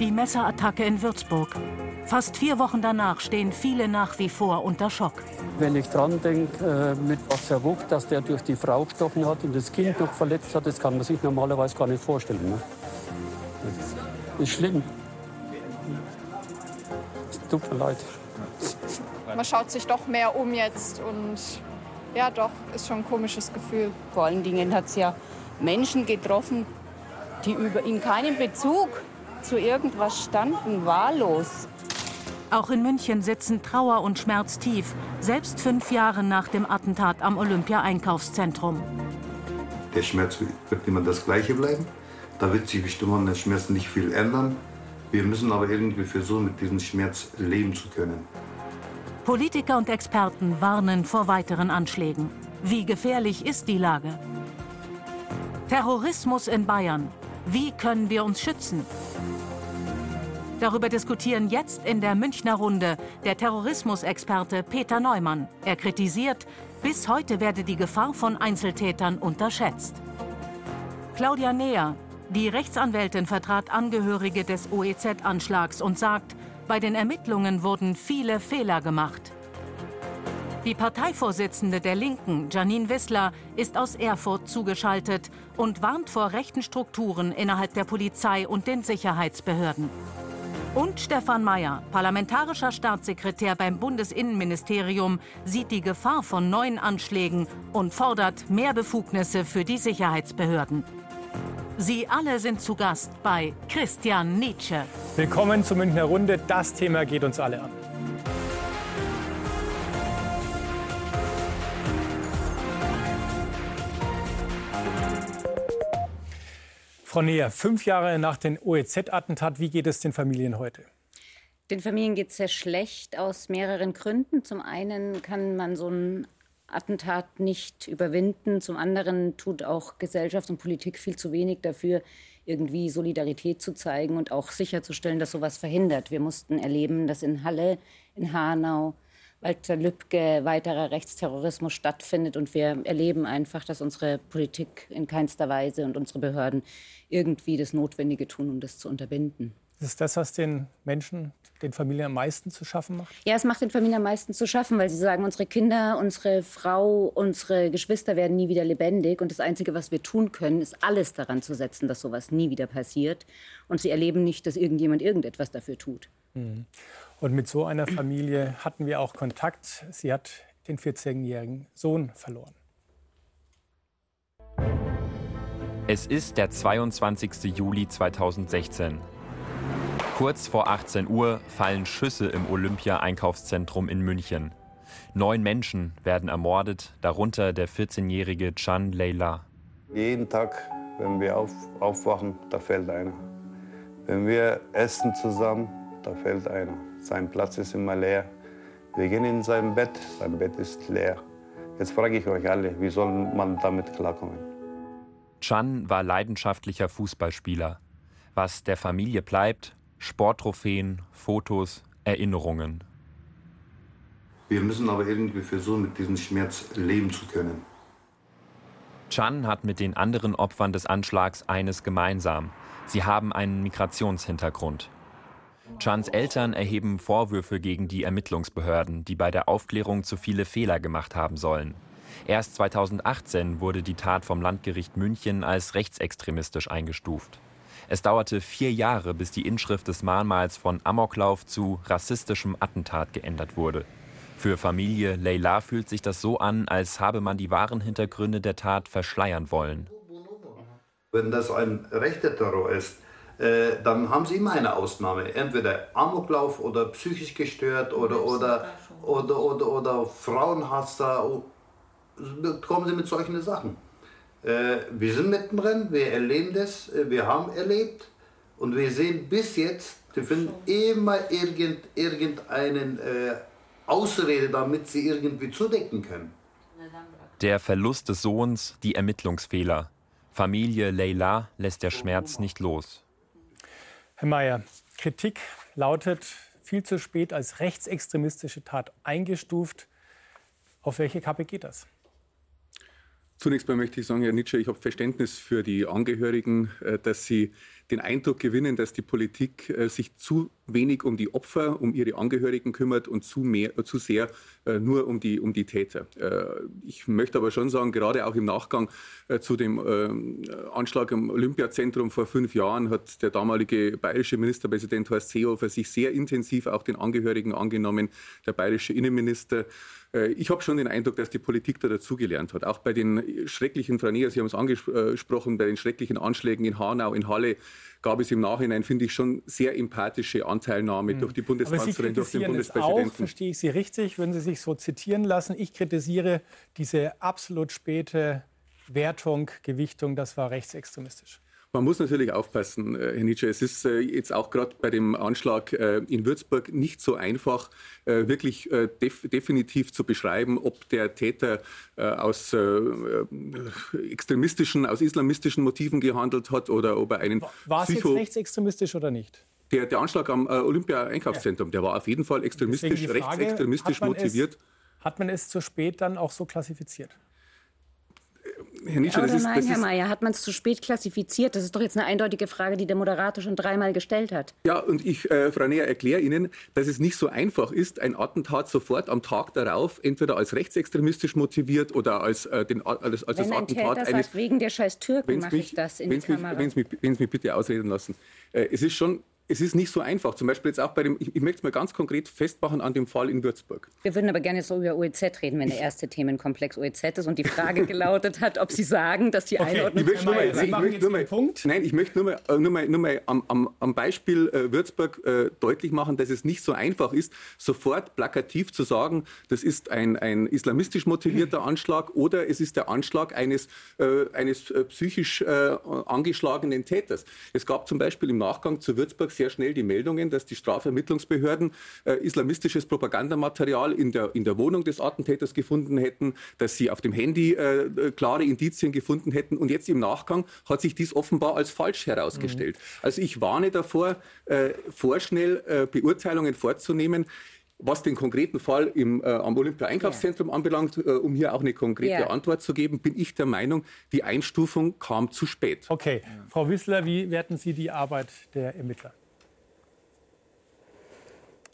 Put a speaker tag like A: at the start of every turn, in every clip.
A: Die Messerattacke in Würzburg. Fast vier Wochen danach stehen viele nach wie vor unter Schock.
B: Wenn ich dran denke, äh, mit was er wucht, dass der durch die Frau gestochen hat und das Kind noch verletzt hat, das kann man sich normalerweise gar nicht vorstellen. Ne? Das ist schlimm. Es tut mir leid.
C: Man schaut sich doch mehr um jetzt und ja, doch, ist schon ein komisches Gefühl.
D: Vor allen Dingen hat es ja Menschen getroffen, die über in keinem Bezug zu irgendwas standen, wahllos.
A: Auch in München sitzen Trauer und Schmerz tief, selbst fünf Jahre nach dem Attentat am Olympia-Einkaufszentrum.
E: Der Schmerz wird immer das Gleiche bleiben. Da wird sich bestimmt an den Schmerzen nicht viel ändern. Wir müssen aber irgendwie versuchen, mit diesem Schmerz leben zu können.
A: Politiker und Experten warnen vor weiteren Anschlägen. Wie gefährlich ist die Lage? Terrorismus in Bayern. Wie können wir uns schützen? Darüber diskutieren jetzt in der Münchner Runde der Terrorismusexperte Peter Neumann. Er kritisiert, bis heute werde die Gefahr von Einzeltätern unterschätzt. Claudia Neher, die Rechtsanwältin, vertrat Angehörige des OEZ-Anschlags und sagt, bei den Ermittlungen wurden viele Fehler gemacht. Die Parteivorsitzende der Linken, Janine Wissler, ist aus Erfurt zugeschaltet und warnt vor rechten Strukturen innerhalb der Polizei und den Sicherheitsbehörden. Und Stefan Mayer, parlamentarischer Staatssekretär beim Bundesinnenministerium, sieht die Gefahr von neuen Anschlägen und fordert mehr Befugnisse für die Sicherheitsbehörden. Sie alle sind zu Gast bei Christian Nietzsche.
F: Willkommen zur Münchner Runde. Das Thema geht uns alle an. Frau Neher, fünf Jahre nach dem OEZ-Attentat, wie geht es den Familien heute?
D: Den Familien geht es sehr schlecht aus mehreren Gründen. Zum einen kann man so ein Attentat nicht überwinden. Zum anderen tut auch Gesellschaft und Politik viel zu wenig dafür, irgendwie Solidarität zu zeigen und auch sicherzustellen, dass sowas verhindert. Wir mussten erleben, dass in Halle, in Hanau, Walter Lübcke weiterer Rechtsterrorismus stattfindet. Und wir erleben einfach, dass unsere Politik in keinster Weise und unsere Behörden irgendwie das Notwendige tun, um das zu unterbinden.
F: Ist das, was den Menschen, den Familien am meisten zu schaffen macht?
D: Ja, es macht den Familien am meisten zu schaffen, weil sie sagen, unsere Kinder, unsere Frau, unsere Geschwister werden nie wieder lebendig. Und das Einzige, was wir tun können, ist alles daran zu setzen, dass sowas nie wieder passiert. Und sie erleben nicht, dass irgendjemand irgendetwas dafür tut.
F: Mhm. Und mit so einer Familie hatten wir auch Kontakt. Sie hat den 14-jährigen Sohn verloren.
G: Es ist der 22. Juli 2016. Kurz vor 18 Uhr fallen Schüsse im Olympia-Einkaufszentrum in München. Neun Menschen werden ermordet, darunter der 14-jährige Chan Leila.
H: Jeden Tag, wenn wir auf, aufwachen, da fällt einer. Wenn wir essen zusammen, da fällt einer. Sein Platz ist immer leer. Wir gehen in sein Bett, sein Bett ist leer. Jetzt frage ich euch alle, wie soll man damit klarkommen?
G: Chan war leidenschaftlicher Fußballspieler. Was der Familie bleibt, Sporttrophäen, Fotos, Erinnerungen.
E: Wir müssen aber irgendwie versuchen, mit diesem Schmerz leben zu können.
G: Chan hat mit den anderen Opfern des Anschlags eines gemeinsam. Sie haben einen Migrationshintergrund. Chans Eltern erheben Vorwürfe gegen die Ermittlungsbehörden, die bei der Aufklärung zu viele Fehler gemacht haben sollen. Erst 2018 wurde die Tat vom Landgericht München als rechtsextremistisch eingestuft. Es dauerte vier Jahre, bis die Inschrift des Mahnmals von Amoklauf zu rassistischem Attentat geändert wurde. Für Familie Leila fühlt sich das so an, als habe man die wahren Hintergründe der Tat verschleiern wollen.
E: Wenn das ein rechter Terror ist, äh, dann haben sie immer eine Ausnahme. Entweder Amoklauf oder psychisch gestört oder, oder, oder, oder, oder Frauenhasser. Kommen sie mit solchen Sachen. Äh, wir sind mittendrin, wir erleben das, äh, wir haben erlebt und wir sehen bis jetzt, die finden immer irgend, irgendeinen äh, Ausrede, damit sie irgendwie zudecken können.
G: Der Verlust des Sohns, die Ermittlungsfehler. Familie Leila lässt der Schmerz nicht los.
F: Herr Mayer, Kritik lautet viel zu spät als rechtsextremistische Tat eingestuft. Auf welche Kappe geht das?
I: Zunächst mal möchte ich sagen, Herr Nietzsche, ich habe Verständnis für die Angehörigen, äh, dass sie den Eindruck gewinnen, dass die Politik äh, sich zu wenig um die Opfer, um ihre Angehörigen kümmert und zu, mehr, äh, zu sehr äh, nur um die, um die Täter. Äh, ich möchte aber schon sagen, gerade auch im Nachgang äh, zu dem äh, Anschlag im Olympiazentrum vor fünf Jahren hat der damalige bayerische Ministerpräsident Horst Seehofer sich sehr intensiv auch den Angehörigen angenommen, der bayerische Innenminister. Äh, ich habe schon den Eindruck, dass die Politik da dazugelernt hat. Auch bei den schrecklichen, Frau Neher, Sie haben es angesprochen, bei den schrecklichen Anschlägen in Hanau, in Halle gab es im Nachhinein, finde ich, schon sehr empathische Anteilnahme mhm. durch die Bundeskanzlerin, durch den Bundespräsidenten.
F: Auch, verstehe ich Sie richtig, wenn Sie sich so zitieren lassen. Ich kritisiere diese absolut späte Wertung, Gewichtung, das war rechtsextremistisch.
I: Man muss natürlich aufpassen, äh, Herr Nietzsche. Es ist äh, jetzt auch gerade bei dem Anschlag äh, in Würzburg nicht so einfach, wirklich def definitiv zu beschreiben, ob der Täter aus extremistischen, aus islamistischen Motiven gehandelt hat oder ob er einen.
F: War es jetzt rechtsextremistisch oder nicht?
I: Der, der Anschlag am Olympia-Einkaufszentrum, der war auf jeden Fall extremistisch, Frage, rechtsextremistisch hat motiviert.
F: Es, hat man es zu spät dann auch so klassifiziert?
D: Herr Nietzsche, das ist, nein, das Herr Mayer, hat man es zu spät klassifiziert? Das ist doch jetzt eine eindeutige Frage, die der Moderator schon dreimal gestellt hat.
I: Ja, und ich, äh, Frau Neher, erkläre Ihnen, dass es nicht so einfach ist, ein Attentat sofort am Tag darauf entweder als rechtsextremistisch motiviert oder als, äh, den, als, als das Attentat
D: Täter eines... Sagt, wegen der scheiß Türken mache ich das in die Kamera.
I: Wenn Sie mich, mich, bitte ausreden lassen. Äh, es ist schon es ist nicht so einfach. Zum Beispiel jetzt auch bei dem, ich, ich möchte es mal ganz konkret festmachen an dem Fall in Würzburg.
D: Wir würden aber gerne so über OEZ reden, wenn der erste Themenkomplex OEZ ist und die Frage gelautet hat, ob Sie sagen, dass die okay, Einordnung...
I: Ich möchte nur mal, nein, ich möchte nur mal, Punkt. Nein, ich möchte nur mal, äh, nur mal, nur mal am, am, am Beispiel äh, Würzburg äh, deutlich machen, dass es nicht so einfach ist, sofort plakativ zu sagen, das ist ein, ein islamistisch motivierter Anschlag oder es ist der Anschlag eines, äh, eines äh, psychisch äh, angeschlagenen Täters. Es gab zum Beispiel im Nachgang zu Würzburg sehr schnell die Meldungen, dass die Strafvermittlungsbehörden äh, islamistisches Propagandamaterial in der, in der Wohnung des Attentäters gefunden hätten, dass sie auf dem Handy äh, klare Indizien gefunden hätten. Und jetzt im Nachgang hat sich dies offenbar als falsch herausgestellt. Mhm. Also ich warne davor, äh, vorschnell äh, Beurteilungen vorzunehmen. Was den konkreten Fall im, äh, am Olympia-Einkaufszentrum ja. anbelangt, äh, um hier auch eine konkrete ja. Antwort zu geben, bin ich der Meinung, die Einstufung kam zu spät.
F: Okay. Ja. Frau Wissler, wie werten Sie die Arbeit der Ermittler?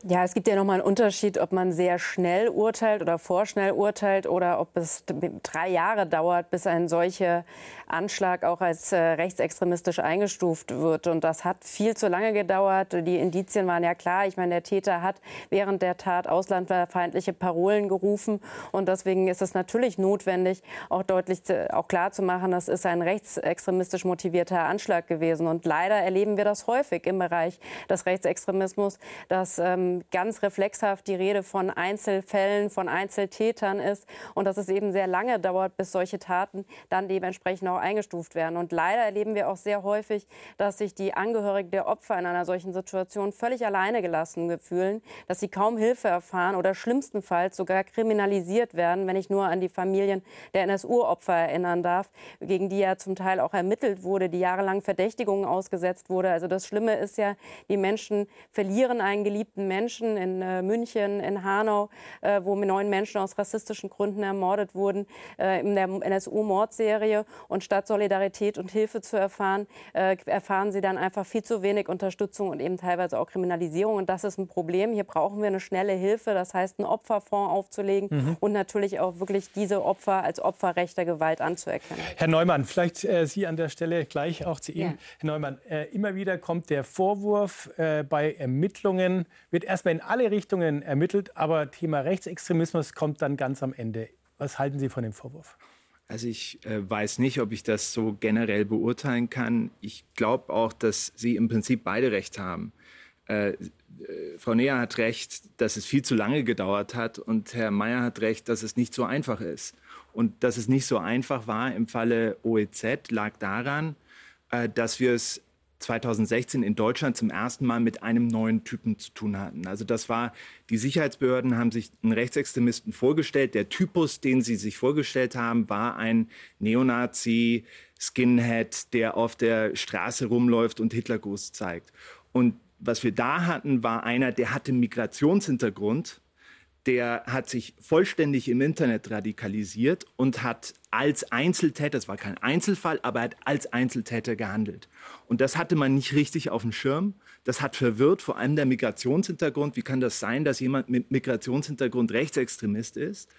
J: Ja, es gibt ja nochmal einen Unterschied, ob man sehr schnell urteilt oder vorschnell urteilt oder ob es drei Jahre dauert, bis ein solcher Anschlag auch als äh, rechtsextremistisch eingestuft wird. Und das hat viel zu lange gedauert. Die Indizien waren ja klar. Ich meine, der Täter hat während der Tat auslandfeindliche Parolen gerufen. Und deswegen ist es natürlich notwendig, auch deutlich, auch klar zu machen, das ist ein rechtsextremistisch motivierter Anschlag gewesen. Und leider erleben wir das häufig im Bereich des Rechtsextremismus, dass ähm, ganz reflexhaft die Rede von Einzelfällen, von Einzeltätern ist und dass es eben sehr lange dauert, bis solche Taten dann dementsprechend auch eingestuft werden. Und leider erleben wir auch sehr häufig, dass sich die Angehörigen der Opfer in einer solchen Situation völlig alleine gelassen fühlen, dass sie kaum Hilfe erfahren oder schlimmstenfalls sogar kriminalisiert werden, wenn ich nur an die Familien der NSU-Opfer erinnern darf, gegen die ja zum Teil auch ermittelt wurde, die jahrelang Verdächtigungen ausgesetzt wurde. Also das Schlimme ist ja, die Menschen verlieren einen geliebten Menschen Menschen in äh, München, in Hanau, äh, wo neun Menschen aus rassistischen Gründen ermordet wurden, äh, in der NSU-Mordserie. Und statt Solidarität und Hilfe zu erfahren, äh, erfahren sie dann einfach viel zu wenig Unterstützung und eben teilweise auch Kriminalisierung. Und das ist ein Problem. Hier brauchen wir eine schnelle Hilfe, das heißt, einen Opferfonds aufzulegen mhm. und natürlich auch wirklich diese Opfer als Opfer rechter Gewalt anzuerkennen.
F: Herr Neumann, vielleicht äh, Sie an der Stelle gleich auch zu Ihnen. Ja. Herr Neumann, äh, immer wieder kommt der Vorwurf, bei Ermittlungen wird erstmal in alle Richtungen ermittelt, aber Thema Rechtsextremismus kommt dann ganz am Ende. Was halten Sie von dem Vorwurf?
K: Also ich äh, weiß nicht, ob ich das so generell beurteilen kann. Ich glaube auch, dass Sie im Prinzip beide recht haben. Äh, äh, Frau Neher hat recht, dass es viel zu lange gedauert hat und Herr Mayer hat recht, dass es nicht so einfach ist. Und dass es nicht so einfach war im Falle OEZ lag daran, äh, dass wir es 2016 in Deutschland zum ersten Mal mit einem neuen Typen zu tun hatten. Also das war, die Sicherheitsbehörden haben sich einen Rechtsextremisten vorgestellt. Der Typus, den sie sich vorgestellt haben, war ein Neonazi, Skinhead, der auf der Straße rumläuft und Hitlergruß zeigt. Und was wir da hatten, war einer, der hatte Migrationshintergrund, der hat sich vollständig im Internet radikalisiert und hat als Einzeltäter, das war kein Einzelfall, aber er hat als Einzeltäter gehandelt. Und das hatte man nicht richtig auf dem Schirm. Das hat verwirrt, vor allem der Migrationshintergrund. Wie kann das sein, dass jemand mit Migrationshintergrund Rechtsextremist ist?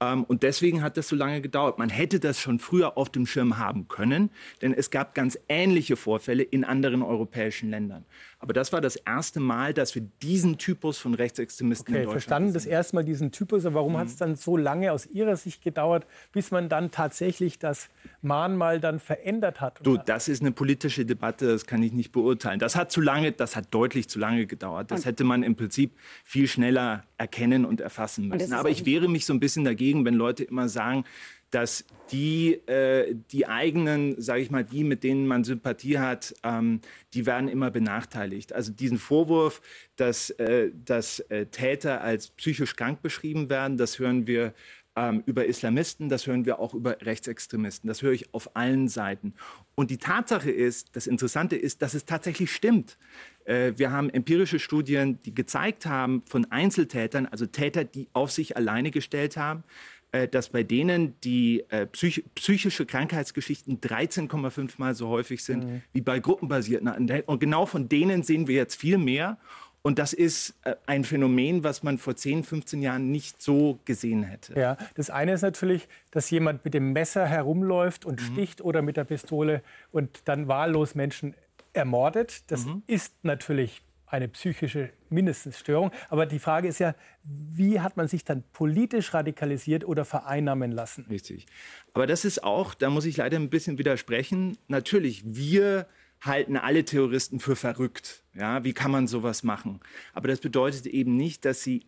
K: Ähm, und deswegen hat das so lange gedauert. Man hätte das schon früher auf dem Schirm haben können, denn es gab ganz ähnliche Vorfälle in anderen europäischen Ländern. Aber das war das erste Mal, dass wir diesen Typus von Rechtsextremisten
F: okay,
K: in Deutschland
F: verstanden, das erste Mal diesen Typus. Aber warum
K: Mhm.
F: hat es dann so lange aus Ihrer Sicht gedauert, bis man dann tatsächlich das Mahnmal dann verändert hat?
K: Du, das ist eine politische Debatte, das kann ich nicht beurteilen. Das hat zu lange, das hat deutlich zu lange gedauert. Das
D: Und-
K: hätte man im Prinzip viel schneller erkennen und erfassen
D: Und
K: müssen.
D: ist
K: Aber ich wehre mich so ein bisschen dagegen, wenn Leute immer sagen, dass die, äh, die eigenen, sage ich mal, die, mit denen man Sympathie hat, ähm, die werden immer benachteiligt. Also diesen Vorwurf, dass, äh, dass äh, Täter als psychisch krank beschrieben werden, das hören wir ähm, über Islamisten, das hören wir auch über Rechtsextremisten. Das höre ich auf allen Seiten. Und die Tatsache ist, das Interessante ist, dass es tatsächlich stimmt. Äh, wir haben empirische Studien, die gezeigt haben von Einzeltätern, also Täter, die auf sich alleine gestellt haben, äh, dass bei denen die äh, psych psychische Krankheitsgeschichten 13,5 Mal so häufig sind
F: Mhm.
K: wie bei gruppenbasierten. Und genau von denen sehen wir jetzt viel mehr. Und das ist äh, ein Phänomen, was man vor 10, 15 Jahren nicht so gesehen hätte.
F: Ja, das eine ist natürlich, dass jemand mit dem Messer herumläuft
K: Mhm.
F: und sticht oder mit der Pistole und dann wahllos Menschen ermordet. Das
K: Mhm.
F: ist natürlich eine psychische mindestens Störung. Aber die Frage ist ja, wie hat man sich dann politisch radikalisiert oder vereinnahmen lassen?
K: Richtig. Aber das ist auch, da muss ich leider ein bisschen widersprechen. Natürlich, wir halten alle Terroristen für verrückt. Ja, wie kann man sowas machen? Aber das bedeutet eben nicht, dass sie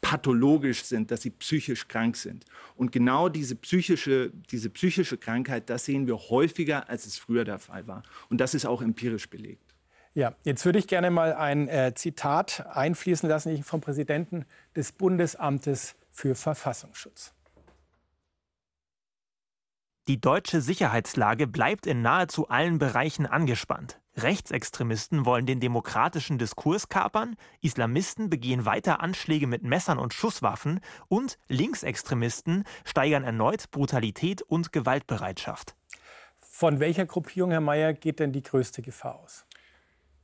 K: pathologisch sind, dass sie psychisch krank sind. Und genau diese psychische, diese psychische Krankheit, das sehen wir häufiger, als es früher der Fall war. Und das ist auch empirisch belegt.
F: Ja, jetzt würde ich gerne mal ein äh, Zitat einfließen lassen vom Präsidenten des Bundesamtes für Verfassungsschutz.
L: Die deutsche Sicherheitslage bleibt in nahezu allen Bereichen angespannt. Rechtsextremisten wollen den demokratischen Diskurs kapern, Islamisten begehen weiter Anschläge mit Messern und Schusswaffen und Linksextremisten steigern erneut Brutalität und Gewaltbereitschaft.
F: Von welcher Gruppierung, Herr Mayer, geht denn die größte Gefahr aus?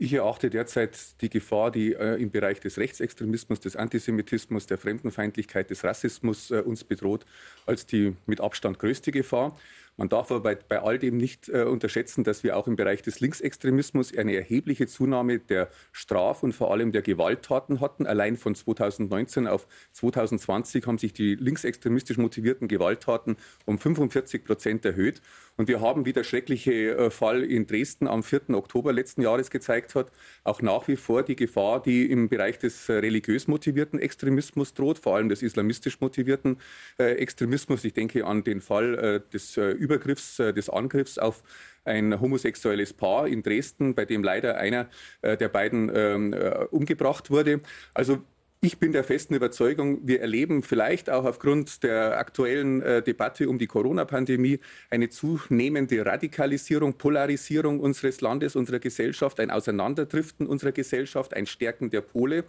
I: Ich erachte derzeit die Gefahr, die äh, im Bereich des Rechtsextremismus, des Antisemitismus, der Fremdenfeindlichkeit, des Rassismus äh, uns bedroht, als die mit Abstand größte Gefahr. Man darf aber bei, bei all dem nicht äh, unterschätzen, dass wir auch im Bereich des Linksextremismus eine erhebliche Zunahme der Straf- und vor allem der Gewalttaten hatten. Allein von 2019 auf 2020 haben sich die linksextremistisch motivierten Gewalttaten um 45 Prozent erhöht. Und wir haben, wie der schreckliche äh, Fall in Dresden am 4. Oktober letzten Jahres gezeigt hat, auch nach wie vor die Gefahr, die im Bereich des äh, religiös motivierten Extremismus droht, vor allem des islamistisch motivierten äh, Extremismus. Ich denke an den Fall des Übergriffs, äh, des Angriffs auf ein homosexuelles Paar in Dresden, bei dem leider einer äh, der beiden ähm, äh, umgebracht wurde. Also ich bin der festen Überzeugung, wir erleben vielleicht auch aufgrund der aktuellen äh, Debatte um die Corona-Pandemie eine zunehmende Radikalisierung, Polarisierung unseres Landes, unserer Gesellschaft, ein Auseinanderdriften unserer Gesellschaft, ein Stärken der Pole.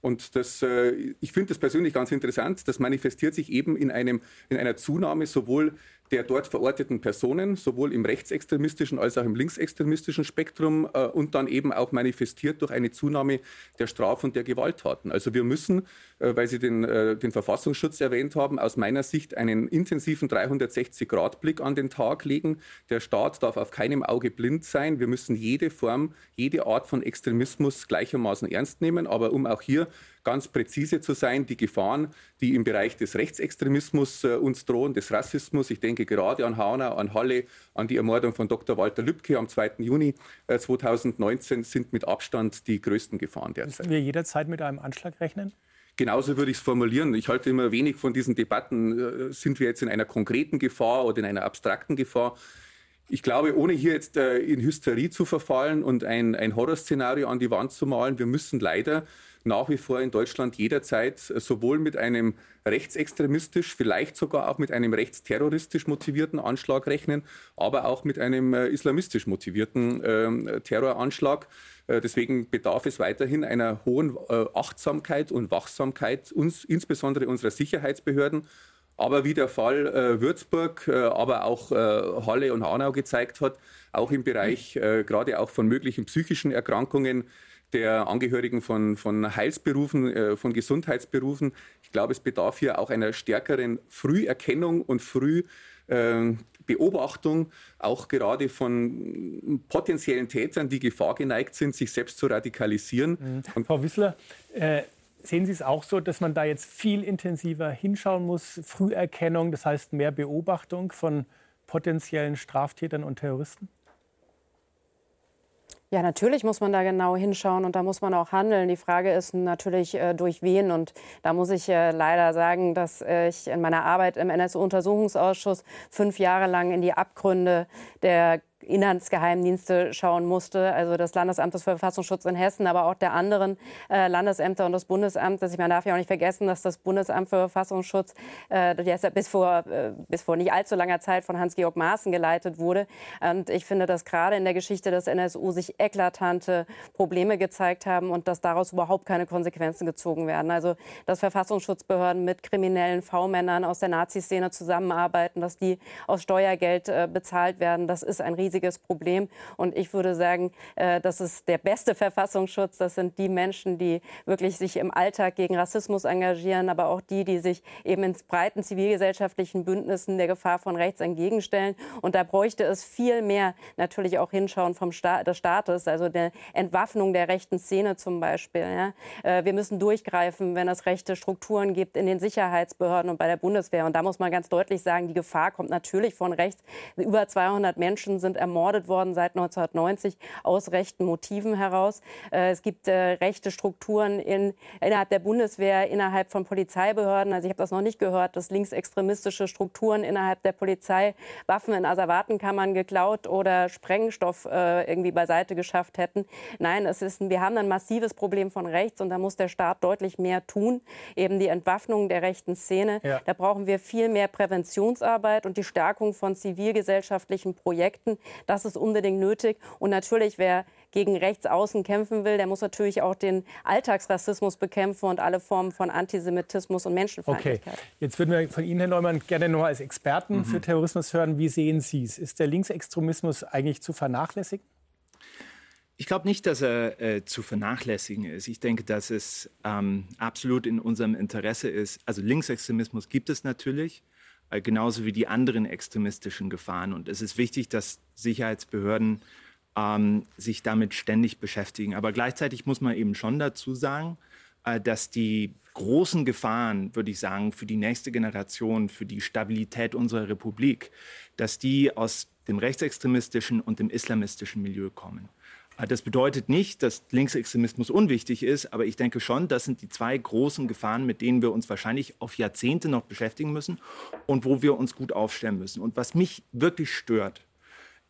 I: Und das, äh, ich finde das persönlich ganz interessant. Das manifestiert sich eben in, einem, in einer Zunahme sowohl der dort verorteten Personen, sowohl im rechtsextremistischen als auch im linksextremistischen Spektrum äh, und dann eben auch manifestiert durch eine Zunahme der Straf- und der Gewalttaten. Also wir müssen, äh, weil Sie den, äh, den Verfassungsschutz erwähnt haben, aus meiner Sicht einen intensiven 360-Grad-Blick an den Tag legen. Der Staat darf auf keinem Auge blind sein. Wir müssen jede Form, jede Art von Extremismus gleichermaßen ernst nehmen. Aber um auch hier ganz präzise zu sein, die Gefahren, die im Bereich des Rechtsextremismus äh, uns drohen, des Rassismus, ich denke gerade an Hanau, an Halle, an die Ermordung von Dr. Walter Lübcke am 2. Juni äh, 2019, sind mit Abstand die größten Gefahren derzeit.
F: Müssen wir jederzeit mit einem Anschlag rechnen?
I: Genauso würde ich es formulieren. Ich halte immer wenig von diesen Debatten. Äh, Sind wir jetzt in einer konkreten Gefahr oder in einer abstrakten Gefahr? Ich glaube, ohne hier jetzt äh, in Hysterie zu verfallen und ein, ein Horrorszenario an die Wand zu malen, wir müssen leider nach wie vor in Deutschland jederzeit sowohl mit einem rechtsextremistisch, vielleicht sogar auch mit einem rechtsterroristisch motivierten Anschlag rechnen, aber auch mit einem äh, islamistisch motivierten äh, Terroranschlag. Äh, deswegen bedarf es weiterhin einer hohen äh, Achtsamkeit und Wachsamkeit, uns, insbesondere unserer Sicherheitsbehörden. Aber wie der Fall äh, Würzburg, äh, aber auch Halle und Hanau gezeigt hat, auch im Bereich gerade auch von möglichen psychischen Erkrankungen der Angehörigen von, von Heilsberufen, äh, von Gesundheitsberufen. Ich glaube, es bedarf hier auch einer stärkeren Früherkennung und Frühbeobachtung, äh, auch gerade von potenziellen Tätern, die Gefahr geneigt sind, sich selbst zu radikalisieren.
F: Mhm. Frau Wissler, äh, sehen Sie es auch so, dass man da jetzt viel intensiver hinschauen muss? Früherkennung, das heißt mehr Beobachtung von potenziellen Straftätern und Terroristen?
J: Ja, natürlich muss man da genau hinschauen und da muss man auch handeln. Die Frage ist natürlich, äh, durch wen. Und da muss ich äh, leider sagen, dass äh, ich in meiner Arbeit im NSU-Untersuchungsausschuss fünf Jahre lang in die Abgründe der Inlandsgeheimdienste schauen musste, also des Landesamtes für Verfassungsschutz in Hessen, aber auch der anderen äh, Landesämter und des Bundesamtes. Ich meine, darf ja auch nicht vergessen, dass das Bundesamt für Verfassungsschutz äh, bis, vor, äh, bis vor nicht allzu langer Zeit von Hans-Georg Maaßen geleitet wurde. Und ich finde, dass gerade in der Geschichte des NSU sich eklatante Probleme gezeigt haben und dass daraus überhaupt keine Konsequenzen gezogen werden. Also, dass Verfassungsschutzbehörden mit kriminellen V-Männern aus der Nazi-Szene zusammenarbeiten, dass die aus Steuergeld äh, bezahlt werden, das ist ein riesiges riesiges Problem. Und ich würde sagen, äh, das ist der beste Verfassungsschutz. Das sind die Menschen, die wirklich sich im Alltag gegen Rassismus engagieren, aber auch die, die sich eben in breiten zivilgesellschaftlichen Bündnissen der Gefahr von rechts entgegenstellen. Und da bräuchte es viel mehr natürlich auch Hinschauen vom Sta des Staates, also der Entwaffnung der rechten Szene zum Beispiel. Ja. Äh, wir müssen durchgreifen, wenn es rechte Strukturen gibt in den Sicherheitsbehörden und bei der Bundeswehr. Und da muss man ganz deutlich sagen, die Gefahr kommt natürlich von rechts. Über 200 Menschen sind ermordet worden seit 1990 aus rechten Motiven heraus. Äh, es gibt äh, rechte Strukturen in, innerhalb der Bundeswehr, innerhalb von Polizeibehörden. Also ich habe das noch nicht gehört, dass linksextremistische Strukturen innerhalb der Polizei Waffen in Asservatenkammern geklaut oder Sprengstoff äh, irgendwie beiseite geschafft hätten. Nein, es ist, wir haben ein massives Problem von rechts und da muss der Staat deutlich mehr tun. Eben die Entwaffnung der rechten Szene. Ja. Da brauchen wir viel mehr Präventionsarbeit und die Stärkung von zivilgesellschaftlichen Projekten, das ist unbedingt nötig. Und natürlich, wer gegen Rechtsaußen kämpfen will, der muss natürlich auch den Alltagsrassismus bekämpfen und alle Formen von Antisemitismus und Menschenfeindlichkeit.
F: Okay, jetzt würden wir von Ihnen, Herr Neumann, gerne noch als Experten mhm. für Terrorismus hören. Wie sehen Sie es? Ist der Linksextremismus eigentlich zu vernachlässigen?
K: Ich glaube nicht, dass er äh, zu vernachlässigen ist. Ich denke, dass es ähm, absolut in unserem Interesse ist. Also Linksextremismus gibt es natürlich. Äh, genauso wie die anderen extremistischen Gefahren. Und es ist wichtig, dass Sicherheitsbehörden ähm, sich damit ständig beschäftigen. Aber gleichzeitig muss man eben schon dazu sagen, äh, dass die großen Gefahren, würde ich sagen, für die nächste Generation, für die Stabilität unserer Republik, dass die aus dem rechtsextremistischen und dem islamistischen Milieu kommen. Äh, das bedeutet nicht, dass Linksextremismus unwichtig ist, aber ich denke schon, das sind die zwei großen Gefahren, mit denen wir uns wahrscheinlich auf Jahrzehnte noch beschäftigen müssen und wo wir uns gut aufstellen müssen. Und was mich wirklich stört,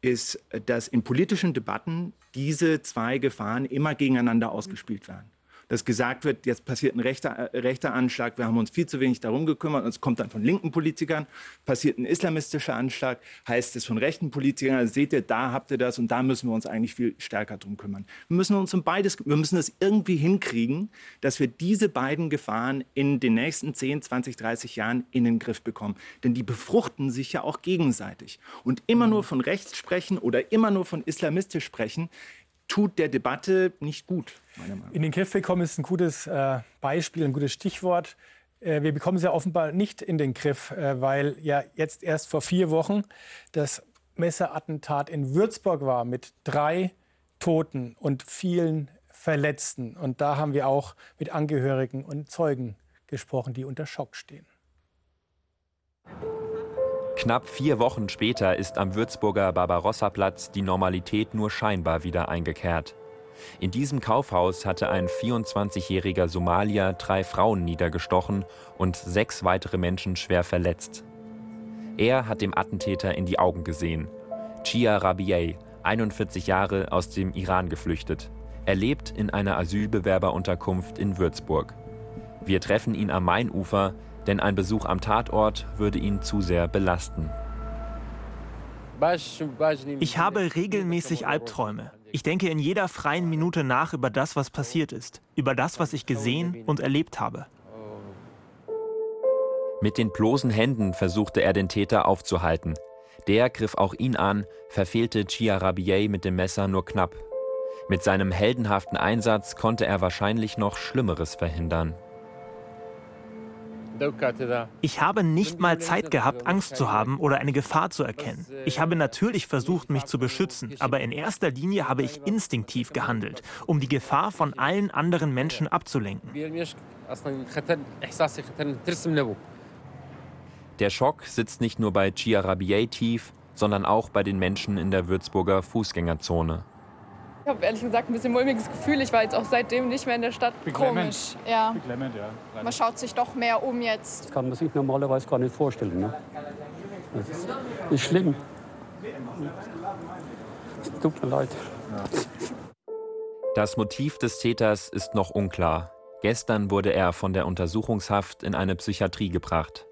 K: ist, dass in politischen Debatten diese zwei Gefahren immer gegeneinander ausgespielt werden dass gesagt wird, jetzt passiert ein rechter, äh, rechter Anschlag, wir haben uns viel zu wenig darum gekümmert und es kommt dann von linken Politikern, passiert ein islamistischer Anschlag, heißt es von rechten Politikern, also seht ihr, da habt ihr das und da müssen wir uns eigentlich viel stärker drum kümmern. Wir müssen uns um beides, wir müssen das irgendwie hinkriegen, dass wir diese beiden Gefahren in den nächsten 10, 20, 30 Jahren in den Griff bekommen. Denn die befruchten sich ja auch gegenseitig. Und immer nur von rechts sprechen oder immer nur von islamistisch sprechen, tut der Debatte nicht gut.
F: In den Griff bekommen ist ein gutes äh, Beispiel, ein gutes Stichwort. Äh, wir bekommen es ja offenbar nicht in den Griff, äh, weil ja jetzt erst vor vier Wochen das Messerattentat in Würzburg war mit drei Toten und vielen Verletzten. Und da haben wir auch mit Angehörigen und Zeugen gesprochen, die unter Schock stehen.
G: Knapp vier Wochen später ist am Würzburger Barbarossa-Platz die Normalität nur scheinbar wieder eingekehrt. In diesem Kaufhaus hatte ein 24-jähriger Somalier drei Frauen niedergestochen und sechs weitere Menschen schwer verletzt. Er hat dem Attentäter in die Augen gesehen. Chia Rabiei, 41 Jahre, aus dem Iran geflüchtet. Er lebt in einer Asylbewerberunterkunft in Würzburg. Wir treffen ihn am Mainufer, denn ein Besuch am Tatort würde ihn zu sehr belasten.
L: Ich habe regelmäßig Albträume. Ich denke in jeder freien Minute nach über das, was passiert ist, über das, was ich gesehen und erlebt habe.
G: Mit den bloßen Händen versuchte er den Täter aufzuhalten. Der griff auch ihn an, verfehlte Chiarabier mit dem Messer nur knapp. Mit seinem heldenhaften Einsatz konnte er wahrscheinlich noch Schlimmeres verhindern.
L: Ich habe nicht mal Zeit gehabt, Angst zu haben oder eine Gefahr zu erkennen. Ich habe natürlich versucht, mich zu beschützen, aber in erster Linie habe ich instinktiv gehandelt, um die Gefahr von allen anderen Menschen abzulenken.
G: Der Schock sitzt nicht nur bei Chiarabier tief, sondern auch bei den Menschen in der Würzburger Fußgängerzone.
C: Ich habe ehrlich gesagt ein bisschen mulmiges Gefühl. Ich war jetzt auch seitdem nicht mehr in der Stadt. Komisch. Ja.
B: Beklemmend, ja.
C: Man schaut sich doch mehr um jetzt.
B: Das kann man sich normalerweise gar nicht vorstellen. Ne? Das ist, ist schlimm. Es tut mir leid.
G: Das Motiv des Täters ist noch unklar. Gestern wurde er von der Untersuchungshaft in eine Psychiatrie gebracht.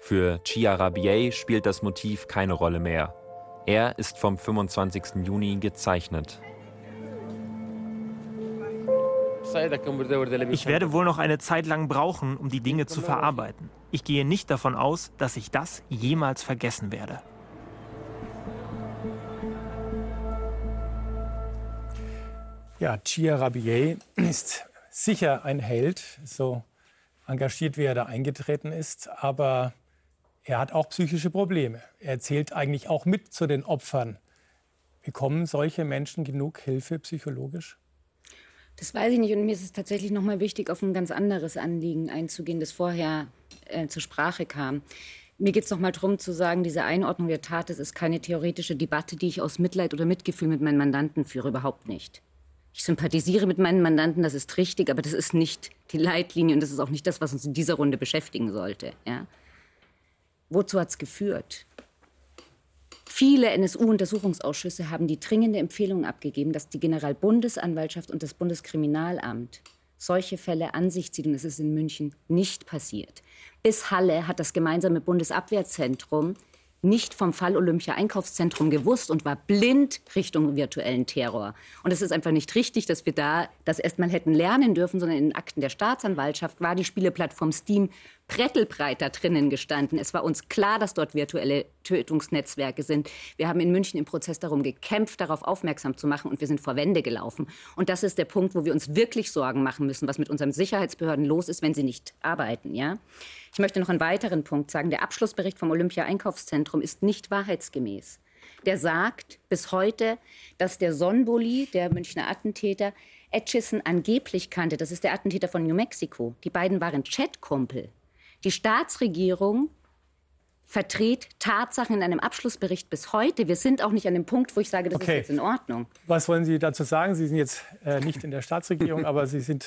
G: Für Chiarabier spielt das Motiv keine Rolle mehr. Er ist vom 25. Juni gezeichnet.
L: Ich werde wohl noch eine Zeit lang brauchen, um die Dinge zu verarbeiten. Ich gehe nicht davon aus, dass ich das jemals vergessen werde.
F: Ja, Chia Rabier ist sicher ein Held, so engagiert wie er da eingetreten ist, aber er hat auch psychische Probleme. Er zählt eigentlich auch mit zu den Opfern. Bekommen solche Menschen genug Hilfe psychologisch?
D: Das weiß ich nicht. Und mir ist es tatsächlich noch mal wichtig, auf ein ganz anderes Anliegen einzugehen, das vorher äh, zur Sprache kam. Mir geht es noch mal darum zu sagen, diese Einordnung der Tat, das ist keine theoretische Debatte, die ich aus Mitleid oder Mitgefühl mit meinen Mandanten führe, überhaupt nicht. Ich sympathisiere mit meinen Mandanten, das ist richtig, aber das ist nicht die Leitlinie und das ist auch nicht das, was uns in dieser Runde beschäftigen sollte. Ja? Wozu hat es geführt? Viele NSU-Untersuchungsausschüsse haben die dringende Empfehlung abgegeben, dass die Generalbundesanwaltschaft und das Bundeskriminalamt solche Fälle an sich ziehen. Und es ist in München nicht passiert. Bis Halle hat das gemeinsame Bundesabwehrzentrum nicht vom Fall Olympia Einkaufszentrum gewusst und war blind Richtung virtuellen Terror. Und es ist einfach nicht richtig, dass wir da das erstmal hätten lernen dürfen, sondern in den Akten der Staatsanwaltschaft war die Spieleplattform Steam brettelbreit da drinnen gestanden. Es war uns klar, dass dort virtuelle Tötungsnetzwerke sind. Wir haben in München im Prozess darum gekämpft, darauf aufmerksam zu machen und wir sind vor Wände gelaufen. Und das ist der Punkt, wo wir uns wirklich Sorgen machen müssen, was mit unseren Sicherheitsbehörden los ist, wenn sie nicht arbeiten. Ja? Ich möchte noch einen weiteren Punkt sagen. Der Abschlussbericht vom Olympia-Einkaufszentrum ist nicht wahrheitsgemäß. Der sagt bis heute, dass der Sonboli, der Münchner Attentäter, Etchison angeblich kannte. Das ist der Attentäter von New Mexico. Die beiden waren Chatkumpel. Die Staatsregierung verdreht Tatsachen in einem Abschlussbericht bis heute. Wir sind auch nicht an dem Punkt, wo ich sage, das okay. ist jetzt in Ordnung.
F: Was wollen Sie dazu sagen? Sie sind jetzt äh, nicht in der Staatsregierung, aber Sie sind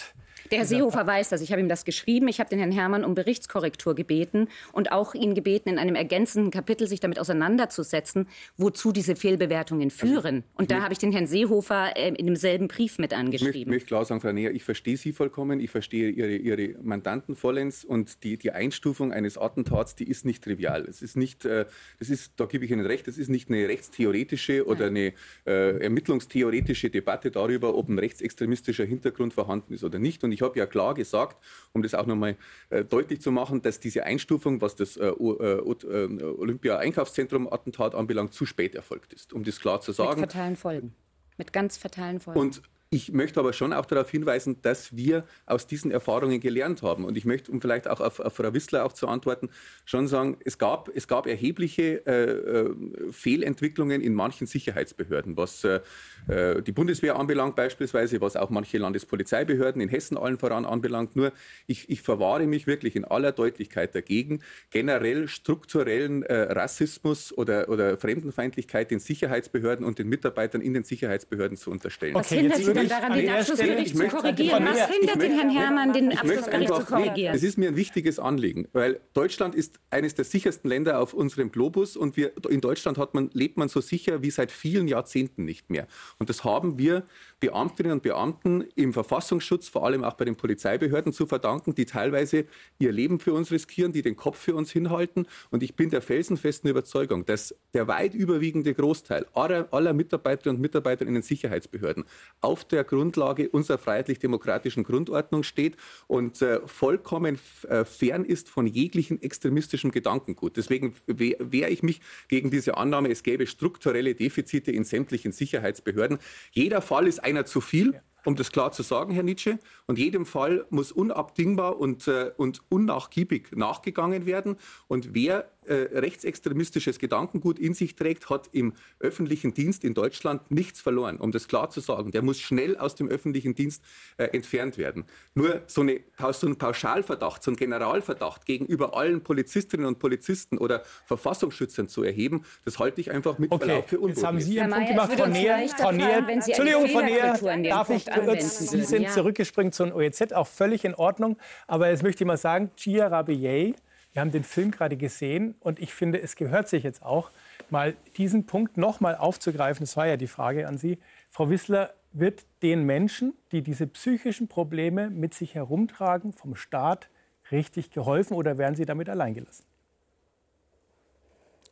D: der Herr Seehofer weiß das. Ich habe ihm das geschrieben. Ich habe den Herrn Herrmann um Berichtskorrektur gebeten und auch ihn gebeten, in einem ergänzenden Kapitel sich damit auseinanderzusetzen, wozu diese Fehlbewertungen also, führen. Und da habe ich den Herrn Seehofer äh, in demselben Brief mit angeschrieben.
I: Ich möchte klar sagen, Frau Neher, ich verstehe Sie vollkommen. Ich verstehe Ihre, Ihre Mandanten vollends. Und die, die Einstufung eines Attentats, die ist nicht trivial. Es ist nicht, äh, das ist, da gebe ich Ihnen recht, das ist nicht eine rechtstheoretische oder eine äh, ermittlungstheoretische Debatte darüber, ob ein rechtsextremistischer Hintergrund vorhanden ist oder nicht. Und ich habe ja klar gesagt, um das auch nochmal äh, deutlich zu machen, dass diese Einstufung, was das äh, äh, äh, Olympia-Einkaufszentrum-Attentat anbelangt, zu spät erfolgt ist. Um das klar zu sagen.
D: Mit fatalen Folgen. Mit ganz fatalen Folgen.
I: Und ich möchte aber schon auch darauf hinweisen, dass wir aus diesen Erfahrungen gelernt haben. Und ich möchte, um vielleicht auch auf, auf Frau Wissler auch zu antworten, schon sagen, es gab, es gab erhebliche äh, äh Fehlentwicklungen in manchen Sicherheitsbehörden, was äh, äh, die Bundeswehr anbelangt beispielsweise, was auch manche Landespolizeibehörden in Hessen allen voran anbelangt. Nur ich, ich verwahre mich wirklich in aller Deutlichkeit dagegen, generell strukturellen äh, Rassismus oder, oder Fremdenfeindlichkeit den Sicherheitsbehörden und den Mitarbeitern in den Sicherheitsbehörden zu unterstellen.
D: Okay, jetzt denn daran, den Abschlussbericht zu korrigieren? Was hindert den Herrn Herrmann, den Abschlussbericht zu korrigieren?
I: Es ist mir ein wichtiges Anliegen, weil Deutschland ist eines der sichersten Länder auf unserem Globus und wir, in Deutschland man, lebt man so sicher wie seit vielen Jahrzehnten nicht mehr. Und das haben wir Beamtinnen und Beamten im Verfassungsschutz, vor allem auch bei den Polizeibehörden zu verdanken, die teilweise ihr Leben für uns riskieren, die den Kopf für uns hinhalten. Und ich bin der felsenfesten Überzeugung, dass der weit überwiegende Großteil aller Mitarbeiterinnen und Mitarbeiter in den Sicherheitsbehörden auf der Grundlage unserer freiheitlich-demokratischen Grundordnung steht und äh, vollkommen äh, fern ist von jeglichen extremistischem Gedankengut. Deswegen wehre ich mich gegen diese Annahme, es gäbe strukturelle Defizite in sämtlichen Sicherheitsbehörden. Jeder Fall ist ein einer zu viel, um das klar zu sagen, Herr Nietzsche. Und jedem Fall muss unabdingbar und, äh, und unnachgiebig nachgegangen werden. Und wer rechtsextremistisches Gedankengut in sich trägt, hat im öffentlichen Dienst in Deutschland nichts verloren, um das klar zu sagen. Der muss schnell aus dem öffentlichen Dienst äh, entfernt werden. Nur so, eine, so ein Pauschalverdacht, so ein Generalverdacht gegenüber allen Polizistinnen und Polizisten oder Verfassungsschützern zu erheben, das halte ich einfach mit
F: okay.
I: Verlaub für
F: unbotlich. Jetzt haben Sie Ihren Punkt gemacht, Frau Näher. Frau Näher, Entschuldigung, Frau Näher, darf ich kurz, Sie sind ja. zurückgespringen zum OEZ, auch völlig in Ordnung. Aber jetzt möchte ich mal sagen, Gia Rabier, wir haben den Film gerade gesehen und ich finde, es gehört sich jetzt auch, mal diesen Punkt noch mal aufzugreifen. Das war ja die Frage an Sie. Frau Wissler, wird den Menschen, die diese psychischen Probleme mit sich herumtragen, vom Staat richtig geholfen oder werden sie damit alleingelassen?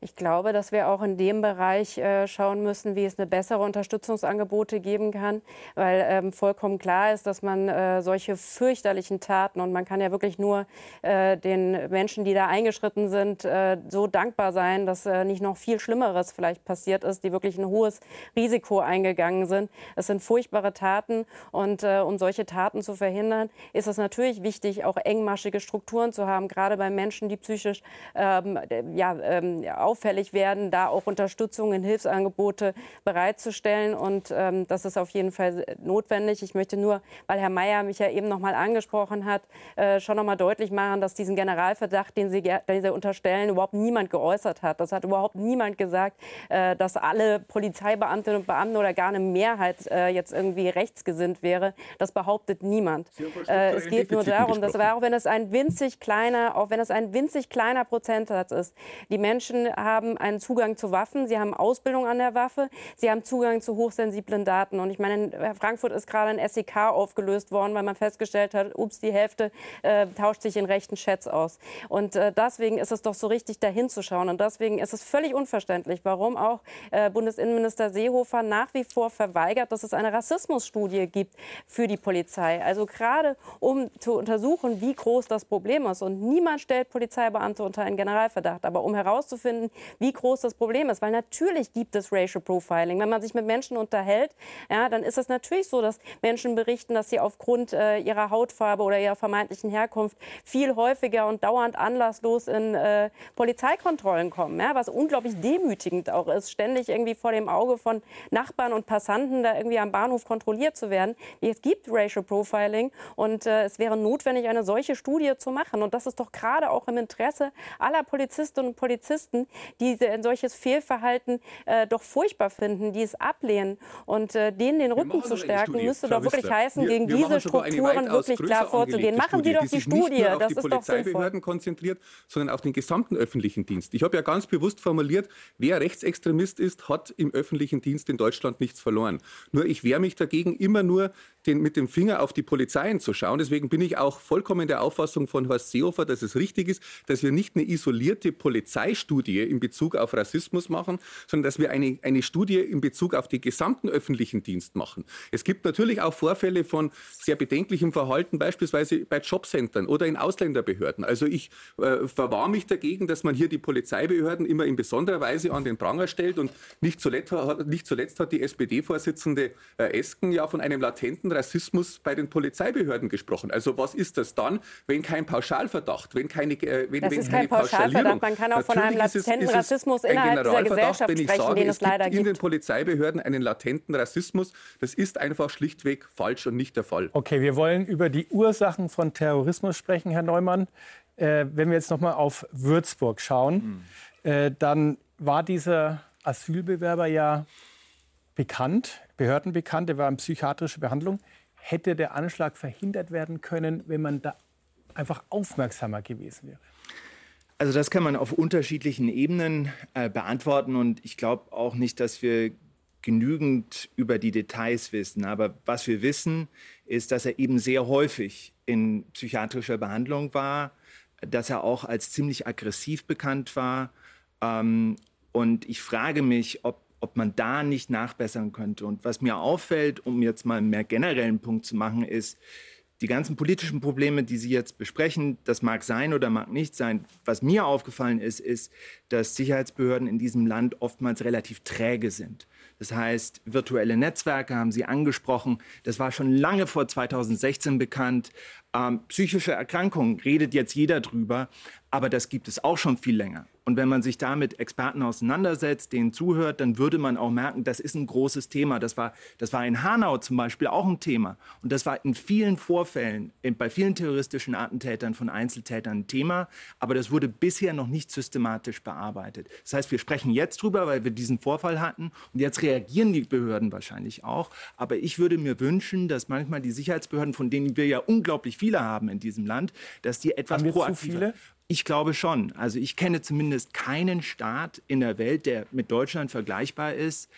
J: Ich glaube, dass wir auch in dem Bereich äh, schauen müssen, wie es eine bessere Unterstützungsangebote geben kann, weil ähm, vollkommen klar ist, dass man äh, solche fürchterlichen Taten und man kann ja wirklich nur äh, den Menschen, die da eingeschritten sind, so dankbar sein, dass nicht noch viel Schlimmeres vielleicht passiert ist, die wirklich ein hohes Risiko eingegangen sind. Es sind furchtbare Taten und um solche Taten zu verhindern, ist es natürlich wichtig, auch engmaschige Strukturen zu haben, gerade bei Menschen, die psychisch ähm, ja, ähm, auffällig werden, da auch Unterstützung in Hilfsangebote bereitzustellen. Und ähm, das ist auf jeden Fall notwendig. Ich möchte nur, weil Herr Mayer mich ja eben noch mal angesprochen hat, äh, schon noch mal deutlich machen, dass diesen Generalverdacht, den Sie, den Sie unterstellen, überhaupt niemand geäußert hat. Das hat überhaupt niemand gesagt, äh, dass alle Polizeibeamtinnen und Beamten oder gar eine Mehrheit äh, jetzt irgendwie rechtsgesinnt wäre. Das behauptet niemand. Äh, es geht nur darum, dass auch wenn es ein winzig kleiner, auch wenn es ein winzig kleiner Prozentsatz ist, die Menschen haben einen Zugang zu Waffen, sie haben Ausbildung an der Waffe, sie haben Zugang zu hochsensiblen Daten. Und ich meine, in Frankfurt ist gerade ein SEK aufgelöst worden, weil man festgestellt hat, ups, die Hälfte äh, tauscht sich in rechten Chats aus. Und äh, deswegen ist es doch so richtig, da hinzuschauen. Und deswegen ist es völlig unverständlich, warum auch äh, Bundesinnenminister Seehofer nach wie vor verweigert, dass es eine Rassismusstudie gibt für die Polizei. Also gerade um zu untersuchen, wie groß das Problem ist. Und niemand stellt Polizeibeamte unter einen Generalverdacht. Aber um herauszufinden, wie groß das Problem ist. Weil natürlich gibt es Racial Profiling. Wenn man sich mit Menschen unterhält, ja, dann ist es natürlich so, dass Menschen berichten, dass sie aufgrund äh, ihrer Hautfarbe oder ihrer vermeintlichen Herkunft viel häufiger und dauernd anlasslos in äh, Polizeikontrollen kommen. Ja, was unglaublich demütigend auch ist, ständig irgendwie vor dem Auge von Nachbarn und Passanten da irgendwie am Bahnhof kontrolliert zu werden. Es gibt Racial Profiling und äh, es wäre notwendig, eine solche Studie zu machen. Und das ist doch gerade auch im Interesse aller Polizistinnen und Polizisten, die ein solches Fehlverhalten äh, doch furchtbar finden, die es ablehnen. Und äh, denen den Rücken zu stärken, müsste doch wirklich heißen, wir, gegen wir diese Strukturen wirklich klar vorzugehen. Machen Sie doch die, die Studie. Nicht nur auf
I: das
J: die
I: ist Polizeibehörden konzentriert, sondern auf den gesamten öffentlichen Dienst. Ich habe ja ganz bewusst formuliert, wer Rechtsextremist ist, hat im öffentlichen Dienst in Deutschland nichts verloren. Nur ich wehre mich dagegen, immer nur den, mit dem Finger auf die Polizeien zu schauen. Deswegen bin ich auch vollkommen der Auffassung von Horst Seehofer, dass es richtig ist, dass wir nicht eine isolierte Polizeistudie in Bezug auf Rassismus machen, sondern dass wir eine, eine Studie in Bezug auf den gesamten öffentlichen Dienst machen. Es gibt natürlich auch Vorfälle von sehr bedenklichem Verhalten, beispielsweise bei Jobcentern oder in Ausländerbehörden. Also ich äh, verwahre mich dagegen, dass man hier die Polizeibehörden immer in besonderer Weise an den Pranger stellt. Und nicht zuletzt, nicht zuletzt hat die SPD-Vorsitzende äh, Esken ja von einem latenten Rassismus bei den Polizeibehörden gesprochen. Also was ist das dann, wenn kein Pauschalverdacht, wenn keine, äh, wenn,
J: das
I: wenn
J: ist kein Pauschalverdacht, man kann auch von einem latenten Rassismus innerhalb dieser Gesellschaft sprechen, sage, den es, es leider gibt.
I: in den Polizeibehörden einen latenten Rassismus. Das ist einfach schlichtweg falsch und nicht der Fall.
F: Okay, wir wollen über die Ursachen von Terrorismus sprechen, Herr Neumann. Äh, wenn wir jetzt noch mal auf Würzburg schauen, mhm. äh, dann war dieser Asylbewerber ja bekannt, Behörden bekannt, er war in psychiatrischer Behandlung. Hätte der Anschlag verhindert werden können, wenn man da einfach aufmerksamer gewesen wäre?
K: Also das kann man auf unterschiedlichen Ebenen äh, beantworten und ich glaube auch nicht, dass wir genügend über die Details wissen. Aber was wir wissen, ist, dass er eben sehr häufig in psychiatrischer Behandlung war, dass er auch als ziemlich aggressiv bekannt war. Ähm, und ich frage mich, ob, ob man da nicht nachbessern könnte. Und was mir auffällt, um jetzt mal einen mehr generellen Punkt zu machen, ist, die ganzen politischen Probleme, die Sie jetzt besprechen, das mag sein oder mag nicht sein. Was mir aufgefallen ist, ist, dass Sicherheitsbehörden in diesem Land oftmals relativ träge sind. Das heißt, virtuelle Netzwerke haben Sie angesprochen. Das war schon lange vor 2016 bekannt. Ähm, psychische Erkrankungen redet jetzt jeder drüber, aber das gibt es auch schon viel länger. Und wenn man sich da mit Experten auseinandersetzt, denen zuhört, dann würde man auch merken, das ist ein großes Thema. Das war, das war in Hanau zum Beispiel auch ein Thema. Und das war in vielen Vorfällen, bei vielen terroristischen Attentätern von Einzeltätern ein Thema. Aber das wurde bisher noch nicht systematisch bearbeitet. Das heißt, wir sprechen jetzt drüber, weil wir diesen Vorfall hatten. Und jetzt reagieren die Behörden wahrscheinlich auch. Aber ich würde mir wünschen, dass manchmal die Sicherheitsbehörden, von denen wir ja unglaublich viele haben in diesem Land, dass die etwas proaktiver ich glaube schon. Also ich kenne zumindest keinen Staat in der Welt, der mit Deutschland vergleichbar ist,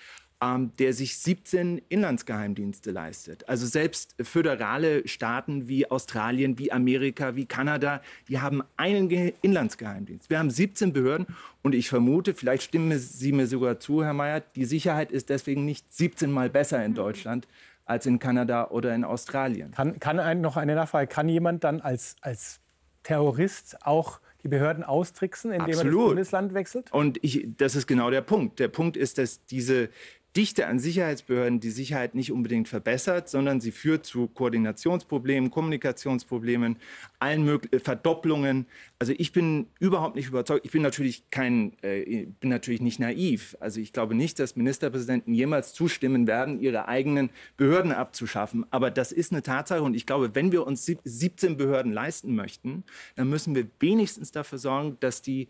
K: ähm, der sich 17 Inlandsgeheimdienste leistet. Also selbst föderale Staaten wie Australien, wie Amerika, wie Kanada, die haben einen Ge Inlandsgeheimdienst. Wir haben 17 Behörden und ich vermute, vielleicht stimmen Sie mir sogar zu, Herr Mayer, die Sicherheit ist deswegen nicht 17 Mal besser in Deutschland als in Kanada oder in Australien.
F: Kann, kann ein, noch eine Nachfrage, kann jemand dann als, als Terrorist auch die Behörden austricksen, indem Absolut. er das Bundesland wechselt?
K: Und ich, das ist genau der Punkt. Der Punkt ist, dass diese Dichte an Sicherheitsbehörden die Sicherheit nicht unbedingt verbessert, sondern sie führt zu Koordinationsproblemen, Kommunikationsproblemen, allen möglichen Verdopplungen. Also ich bin überhaupt nicht überzeugt. Ich bin natürlich kein, äh, bin natürlich nicht naiv. Also ich glaube nicht, dass Ministerpräsidenten jemals zustimmen werden, ihre eigenen Behörden abzuschaffen. Aber das ist eine Tatsache und ich glaube, wenn wir uns 17 Behörden leisten möchten, dann müssen wir wenigstens dafür sorgen, dass die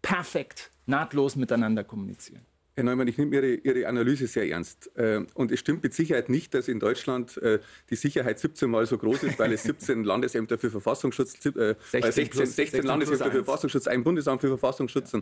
K: perfekt nahtlos miteinander kommunizieren.
I: Herr Neumann, ich nehme Ihre, Ihre Analyse sehr ernst. Äh, und es stimmt mit Sicherheit nicht, dass in Deutschland äh, die Sicherheit 17 Mal so groß ist, weil es 17 Landesämter für Verfassungsschutz, 16, 16, 16 Landesämter für Verfassungsschutz, ein Bundesamt für Verfassungsschutz ja.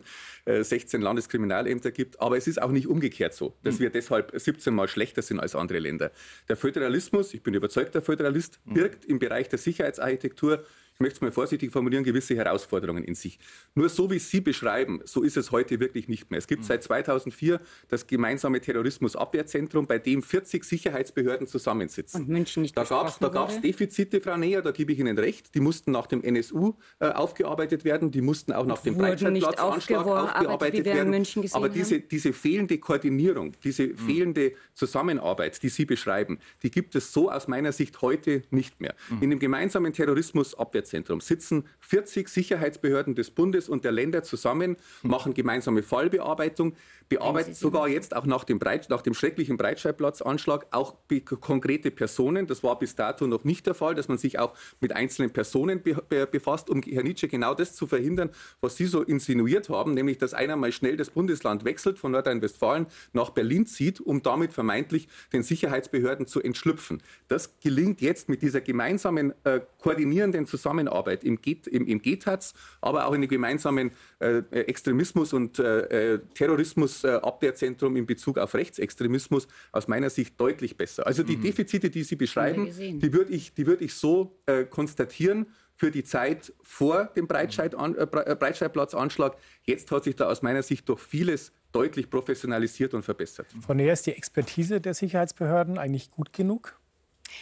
I: und 16 Landeskriminalämter gibt. Aber es ist auch nicht umgekehrt so, dass mhm. wir deshalb 17 Mal schlechter sind als andere Länder. Der Föderalismus, ich bin überzeugter Föderalist, birgt im Bereich der Sicherheitsarchitektur ich möchte es mal vorsichtig formulieren, gewisse Herausforderungen in sich. Nur so, wie Sie beschreiben, so ist es heute wirklich nicht mehr. Es gibt mhm. seit 2004 das gemeinsame Terrorismusabwehrzentrum, bei dem 40 Sicherheitsbehörden zusammensitzen.
D: Und München nicht
I: Da gab es da gab's Defizite, Frau Neher, da gebe ich Ihnen recht. Die mussten nach dem NSU äh, aufgearbeitet werden, die mussten auch nach dem Breitscheidplatzanschlag aufgearbeitet werden. Aber diese, diese fehlende Koordinierung, diese mhm. fehlende Zusammenarbeit, die Sie beschreiben, die gibt es so aus meiner Sicht heute nicht mehr. Mhm. In dem gemeinsamen Terrorismusabwehrzentrum Abwehrzentrum sitzen 40 Sicherheitsbehörden des Bundes und der Länder zusammen, machen gemeinsame Fallbearbeitung, bearbeiten sogar jetzt auch nach dem, Breit, nach dem schrecklichen Breitscheidplatzanschlag auch konkrete Personen. Das war bis dato noch nicht der Fall, dass man sich auch mit einzelnen Personen be be befasst, um Herr Nietzsche genau das zu verhindern, was Sie so insinuiert haben, nämlich dass einer mal schnell das Bundesland wechselt, von Nordrhein-Westfalen nach Berlin zieht, um damit vermeintlich den Sicherheitsbehörden zu entschlüpfen. Das gelingt jetzt mit dieser gemeinsamen äh, koordinierenden Zusammenarbeit im, Get, im, im GTAZ, aber auch in den gemeinsamen äh, Extremismus- und äh, äh Terrorismus Abwehrzentrum in Bezug auf Rechtsextremismus aus meiner Sicht deutlich besser. Also die mhm. Defizite, die Sie beschreiben, die würde ich, würd ich so äh, konstatieren für die Zeit vor dem Breitscheid äh, äh, Breitscheidplatzanschlag. Jetzt hat sich da aus meiner Sicht doch vieles deutlich professionalisiert und verbessert.
F: Frau Neher, ist die Expertise der Sicherheitsbehörden eigentlich gut genug?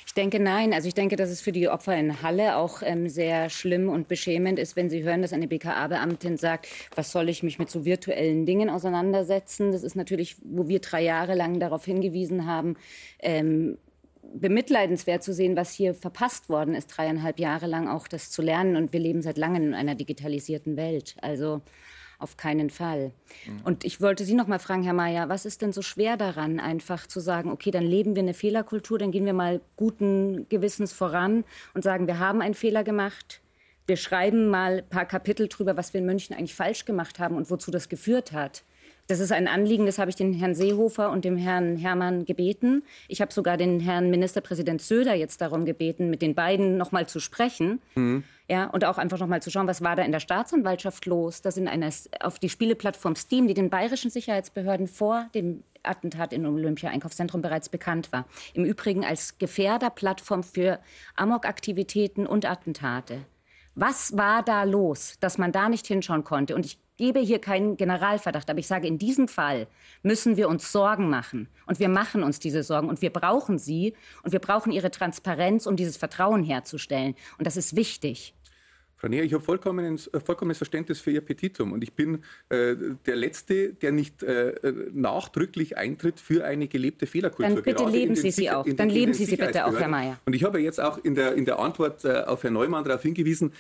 D: Ich denke nein. Also ich denke, dass es für die Opfer in Halle auch ähm, sehr schlimm und beschämend ist, wenn sie hören, dass eine BKA-Beamtin sagt, was soll ich mich mit so virtuellen Dingen auseinandersetzen. Das ist natürlich, wo wir drei Jahre lang darauf hingewiesen haben, ähm, bemitleidenswert zu sehen, was hier verpasst worden ist, dreieinhalb Jahre lang auch das zu lernen. Und wir leben seit langem in einer digitalisierten Welt. Also auf keinen Fall. Mhm. Und ich wollte Sie noch mal fragen, Herr Mayer, was ist denn so schwer daran, einfach zu sagen, okay, dann leben wir eine Fehlerkultur, dann gehen wir mal guten Gewissens voran und sagen, wir haben einen Fehler gemacht. Wir schreiben mal ein paar Kapitel drüber, was wir in München eigentlich falsch gemacht haben und wozu das geführt hat. Das ist ein Anliegen, das habe ich den Herrn Seehofer und dem Herrn Hermann gebeten. Ich habe sogar den Herrn Ministerpräsident Söder jetzt darum gebeten, mit den beiden noch mal zu sprechen. Mhm. Ja, und auch einfach noch mal zu schauen, was war da in der Staatsanwaltschaft los. Das in einer, auf die Spieleplattform Steam, die den bayerischen Sicherheitsbehörden vor dem Attentat im Olympia-Einkaufszentrum bereits bekannt war. Im Übrigen als Gefährderplattform für Amok-Aktivitäten und Attentate. Was war da los, dass man da nicht hinschauen konnte? Und ich gebe hier keinen Generalverdacht, aber ich sage, in diesem Fall müssen wir uns Sorgen machen. Und wir machen uns diese Sorgen und wir brauchen sie und wir brauchen ihre Transparenz, um dieses Vertrauen herzustellen. Und das ist wichtig.
I: Frau Neher, ich habe vollkommenes, äh, vollkommenes Verständnis für Ihr Petitum und ich bin äh, der Letzte, der nicht äh, nachdrücklich eintritt für eine gelebte Fehlerkultur.
D: Dann bitte leben Sie sie auch. Dann leben Sie sie bitte auch, Herr Mayer.
I: Und ich habe jetzt auch in der, in der Antwort äh, auf Herrn Neumann darauf hingewiesen,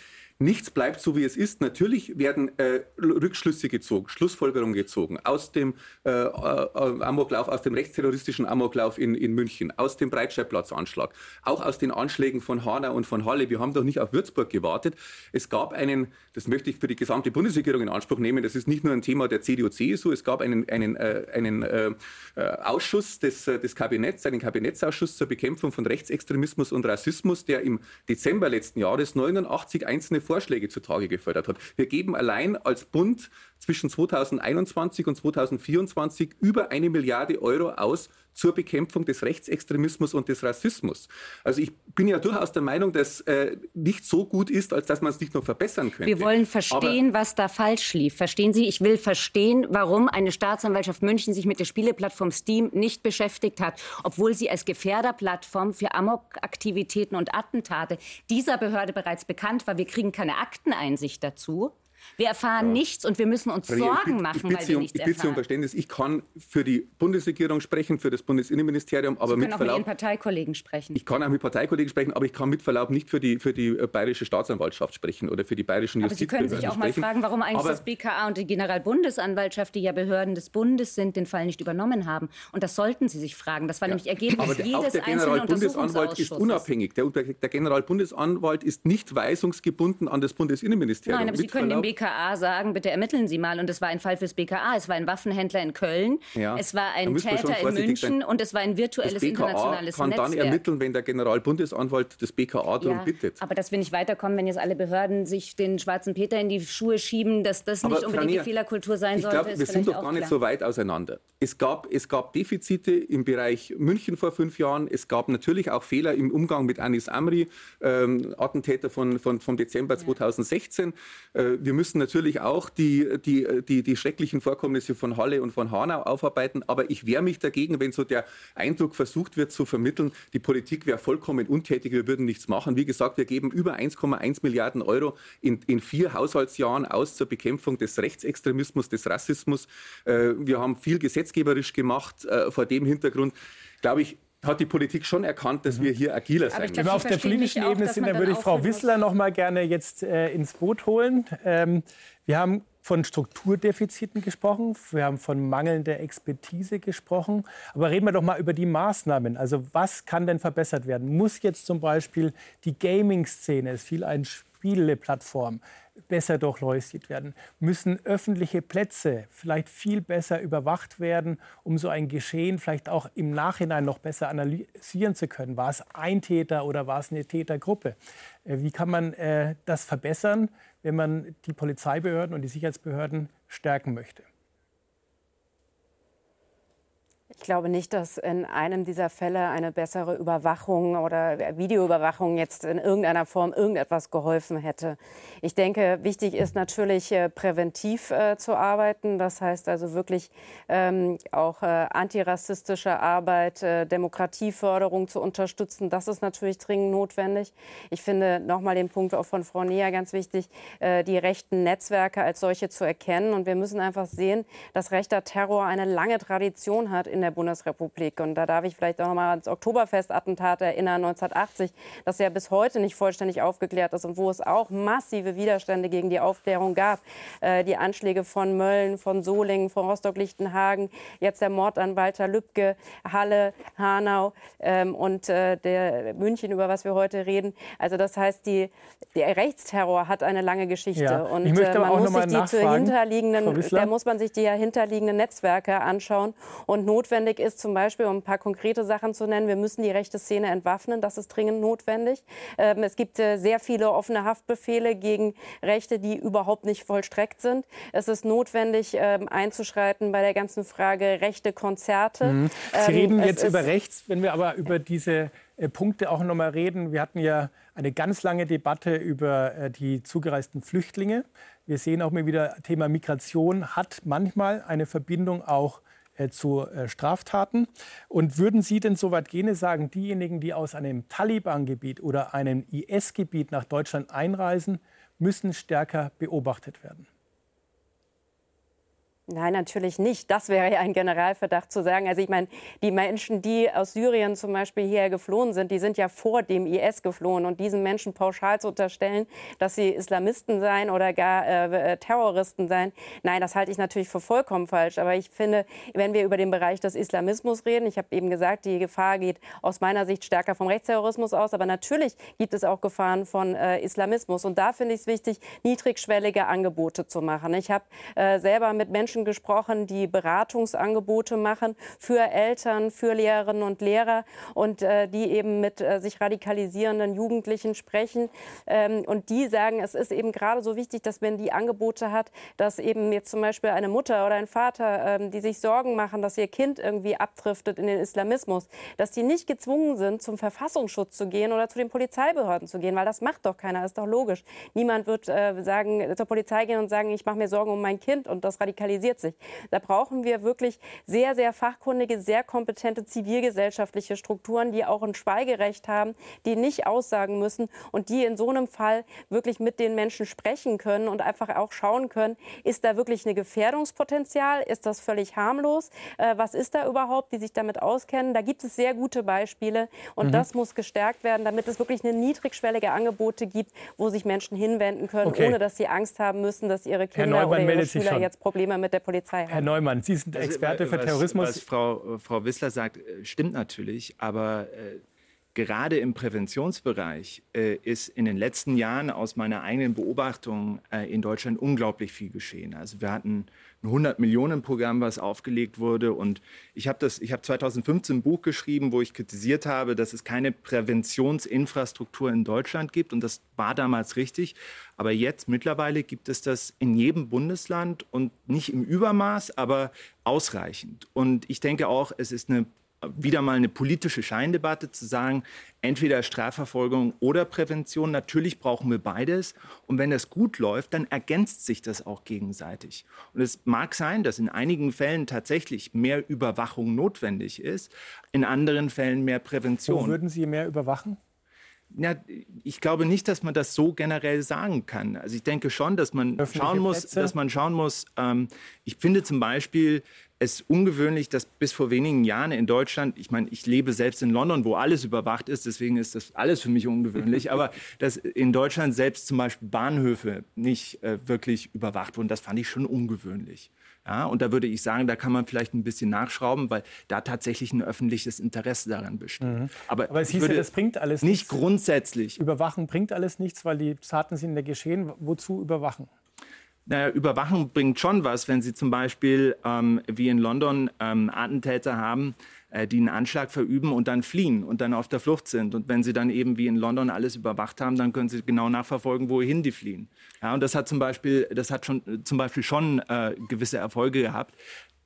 I: Nichts bleibt so, wie es ist. Natürlich werden äh, Rückschlüsse gezogen, Schlussfolgerungen gezogen aus dem äh, äh, Amoklauf, aus dem rechtsterroristischen Amoklauf in, in München, aus dem Breitscheidplatzanschlag, auch aus den Anschlägen von Hanau und von Halle. Wir haben doch nicht auf Würzburg gewartet. Es gab einen, das möchte ich für die gesamte Bundesregierung in Anspruch nehmen, das ist nicht nur ein Thema der CDU-CSU, es gab einen, einen, äh, einen äh, äh, Ausschuss des, des Kabinetts, einen Kabinettsausschuss zur Bekämpfung von Rechtsextremismus und Rassismus, der im Dezember letzten Jahres 89 einzelne Vorschläge zutage gefördert hat. Wir geben allein als Bund zwischen 2021 und 2024 über eine Milliarde Euro aus zur Bekämpfung des Rechtsextremismus und des Rassismus. Also ich bin ja durchaus der Meinung, dass äh, nicht so gut ist, als dass man es nicht noch verbessern könnte.
D: Wir wollen verstehen, Aber was da falsch lief. Verstehen Sie? Ich will verstehen, warum eine Staatsanwaltschaft München sich mit der Spieleplattform Steam nicht beschäftigt hat, obwohl sie als Gefährderplattform für Amok-Aktivitäten und Attentate dieser Behörde bereits bekannt war. Wir kriegen keine Akteneinsicht dazu. Wir erfahren ja. nichts und wir müssen uns Sorgen ich, ich, machen,
I: ich
D: weil wir nichts
I: ich bitte um Verständnis. Ich kann für die Bundesregierung sprechen, für das Bundesinnenministerium, aber
D: Sie
I: mit
D: Verlaub... auch mit Ihren Parteikollegen sprechen.
I: Ich kann auch mit Parteikollegen sprechen, aber ich kann mit Verlaub nicht für die, für die äh, bayerische Staatsanwaltschaft sprechen oder für die bayerischen Justizbehörden
D: Aber Sie können sich auch mal fragen, warum eigentlich aber das BKA und die Generalbundesanwaltschaft, die ja Behörden des Bundes sind, den Fall nicht übernommen haben. Und das sollten Sie sich fragen. Das war ja. nämlich Ergebnis aber jedes auch
I: der Generalbundesanwalt ist unabhängig. Der, der Generalbundesanwalt ist nicht weisungsgebunden an das Bundesinnenministerium.
D: Nein, aber Sie können dem BKA sagen, bitte ermitteln Sie mal. Und es war ein Fall fürs BKA. Es war ein Waffenhändler in Köln. Ja, es war ein Täter in München und es war ein virtuelles das BKA internationales
I: kann
D: Netzwerk.
I: dann ermitteln, wenn der Generalbundesanwalt das BKA darum ja, bittet.
D: Aber dass wir nicht weiterkommen, wenn jetzt alle Behörden sich den schwarzen Peter in die Schuhe schieben, dass das aber nicht unbedingt Nier, die Fehlerkultur sein
I: ich
D: sollte.
I: Ich glaube, wir sind doch gar klar. nicht so weit auseinander. Es gab, es gab Defizite im Bereich München vor fünf Jahren. Es gab natürlich auch Fehler im Umgang mit Anis Amri, ähm, Attentäter von, von, vom Dezember 2016. Ja. Äh, wir müssen natürlich auch die, die die, die schrecklichen Vorkommnisse von Halle und von Hanau aufarbeiten. Aber ich wehre mich dagegen, wenn so der Eindruck versucht wird zu vermitteln, die Politik wäre vollkommen untätig, wir würden nichts machen. Wie gesagt, wir geben über 1,1 Milliarden Euro in, in vier Haushaltsjahren aus zur Bekämpfung des Rechtsextremismus, des Rassismus. Äh, wir haben viel gesetzgeberisch gemacht. Äh, vor dem Hintergrund, glaube ich, hat die Politik schon erkannt, dass wir hier agiler sein müssen.
F: Wenn wir auf der politischen Ebene sind, dann würde ich Frau Wissler noch mal gerne jetzt äh, ins Boot holen. Ähm, wir haben von Strukturdefiziten gesprochen, wir haben von mangelnder Expertise gesprochen. Aber reden wir doch mal über die Maßnahmen. Also was kann denn verbessert werden? Muss jetzt zum Beispiel die Gaming-Szene, es fiel ein Spieleplattform, besser durchleuchtet werden? Müssen öffentliche Plätze vielleicht viel besser überwacht werden, um so ein Geschehen vielleicht auch im Nachhinein noch besser analysieren zu können? War es ein Täter oder war es eine Tätergruppe? Äh, wie kann man äh, das verbessern, wenn man die Polizeibehörden und die Sicherheitsbehörden stärken möchte?
J: Ich glaube nicht, dass in einem dieser Fälle eine bessere Überwachung oder Videoüberwachung jetzt in irgendeiner Form irgendetwas geholfen hätte. Ich denke, wichtig ist natürlich äh, präventiv äh, zu arbeiten. Das heißt also wirklich ähm, auch äh, antirassistische Arbeit, Demokratieförderung zu unterstützen. Das ist natürlich dringend notwendig. Ich finde nochmal den Punkt auch von Frau Neher ganz wichtig, die rechten Netzwerke als solche zu erkennen. Und wir müssen einfach sehen, dass rechter Terror eine lange Tradition hat in der der Bundesrepublik. Und da darf ich vielleicht auch noch mal ans Oktoberfestattentat erinnern, 1980, das ja bis heute nicht vollständig aufgeklärt ist und wo es auch massive Widerstände gegen die Aufklärung gab. Äh, die Anschläge von Mölln, von Solingen, von Rostock-Lichtenhagen, jetzt der Mord an Walter Lübcke, Halle, Hanau ähm, und äh, der München, über was wir heute reden. Also das heißt, die, der Rechtsterror hat eine lange Geschichte
F: ja.
J: und äh, man muss sich die hinterliegenden, da muss man sich die hinterliegenden Netzwerke anschauen und notwendig notwendig ist, zum Beispiel, um ein paar konkrete Sachen zu nennen, wir müssen die rechte Szene entwaffnen. Das ist dringend notwendig. Ähm, es gibt äh, sehr viele offene Haftbefehle gegen Rechte, die überhaupt nicht vollstreckt sind. Es ist notwendig, ähm, einzuschreiten bei der ganzen Frage rechte Konzerte. Mhm.
F: Sie reden ähm, jetzt über rechts, wenn wir aber über diese äh, Punkte auch noch mal reden. Wir hatten ja eine ganz lange Debatte über äh, die zugereisten Flüchtlinge. Wir sehen auch mal wieder, Thema Migration hat manchmal eine Verbindung auch zu Straftaten. Und würden Sie denn so weit gehen, sagen, diejenigen, die aus einem Taliban-Gebiet oder einem IS-Gebiet nach Deutschland einreisen, müssen stärker beobachtet werden?
J: Nein, natürlich nicht. Das wäre ja ein Generalverdacht zu sagen. Also ich meine, die Menschen, die aus Syrien zum Beispiel hierher geflohen sind, die sind ja vor dem IS geflohen. Und diesen Menschen pauschal zu unterstellen, dass sie Islamisten seien oder gar äh, äh, Terroristen seien, nein, das halte ich natürlich für vollkommen falsch. Aber ich finde, wenn wir über den Bereich des Islamismus reden, ich habe eben gesagt, die Gefahr geht aus meiner Sicht stärker vom Rechtsterrorismus aus. Aber natürlich gibt es auch Gefahren von äh, Islamismus. Und da finde ich es wichtig, niedrigschwellige Angebote zu machen. Ich habe äh, selber mit Menschen Menschen gesprochen, die Beratungsangebote machen für Eltern, für Lehrerinnen und Lehrer und äh, die eben mit äh, sich radikalisierenden Jugendlichen sprechen. Ähm, und die sagen, es ist eben gerade so wichtig, dass man die Angebote hat, dass eben jetzt zum Beispiel eine Mutter oder ein Vater, ähm, die sich Sorgen machen, dass ihr Kind irgendwie abdriftet in den Islamismus, dass die nicht gezwungen sind, zum Verfassungsschutz zu gehen oder zu den Polizeibehörden zu gehen, weil das macht doch keiner, ist doch logisch. Niemand wird äh, sagen, zur Polizei gehen und sagen, ich mache mir Sorgen um mein Kind und das radikalisiert organisiert sich. Da brauchen wir wirklich sehr, sehr fachkundige, sehr kompetente zivilgesellschaftliche Strukturen, die auch ein Schweigerecht haben, die nicht aussagen müssen und die in so einem Fall wirklich mit den Menschen sprechen können und einfach auch schauen können, ist da wirklich ein Gefährdungspotenzial? Ist das völlig harmlos? Äh, was ist da überhaupt, die sich damit auskennen? Da gibt es sehr gute Beispiele und mhm. das muss gestärkt werden, damit es wirklich eine niedrigschwellige Angebote gibt, wo sich Menschen hinwenden können, okay. ohne dass sie Angst haben müssen, dass ihre Kinder oder ihre Schüler jetzt Probleme mit der der Polizei
F: haben. Herr Neumann, Sie sind also, Experte also, für Terrorismus.
K: Was Frau, Frau Wissler sagt, äh, stimmt natürlich, aber äh, gerade im Präventionsbereich äh, ist in den letzten Jahren aus meiner eigenen Beobachtung äh, in Deutschland unglaublich viel geschehen. Also wir hatten ein 100 Millionen Programm, was aufgelegt wurde. Und ich habe das, 2015 ein Buch geschrieben, wo ich kritisiert habe, dass es keine Präventionsinfrastruktur in Deutschland gibt. Und das war damals richtig. Aber jetzt mittlerweile gibt es das in jedem Bundesland und nicht im Übermaß, aber ausreichend. Und ich denke auch, es ist eine wieder mal eine politische Scheindebatte zu sagen, entweder Strafverfolgung oder Prävention. Natürlich brauchen wir beides. Und wenn das gut läuft, dann ergänzt sich das auch gegenseitig. Und es mag sein, dass in einigen Fällen tatsächlich mehr Überwachung notwendig ist, in anderen Fällen mehr Prävention.
F: Wo würden Sie mehr überwachen?
K: Ja, ich glaube nicht, dass man das so generell sagen kann. Also ich denke schon, dass man schauen muss, dass man schauen muss. Ähm, ich finde zum Beispiel es ungewöhnlich, dass bis vor wenigen Jahren in Deutschland, ich meine, ich lebe selbst in London, wo alles überwacht ist, deswegen ist das alles für mich ungewöhnlich, aber dass in Deutschland selbst zum Beispiel Bahnhöfe nicht äh, wirklich überwacht wurden, das fand ich schon ungewöhnlich. Ja, und da würde ich sagen, da kann man vielleicht ein bisschen nachschrauben, weil da tatsächlich ein öffentliches Interesse daran besteht. Mhm.
F: Aber, Aber es hieß ja, das bringt alles
K: nicht nichts. grundsätzlich.
F: Überwachen bringt alles nichts, weil die Taten sind ja geschehen. Wozu überwachen?
K: Naja, Überwachung bringt schon was, wenn Sie zum Beispiel ähm, wie in London ähm, Attentäter haben, äh, die einen Anschlag verüben und dann fliehen und dann auf der Flucht sind. Und wenn Sie dann eben wie in London alles überwacht haben, dann können Sie genau nachverfolgen, wohin die fliehen. Ja, und das hat zum Beispiel, das hat schon, zum Beispiel schon äh, gewisse Erfolge gehabt.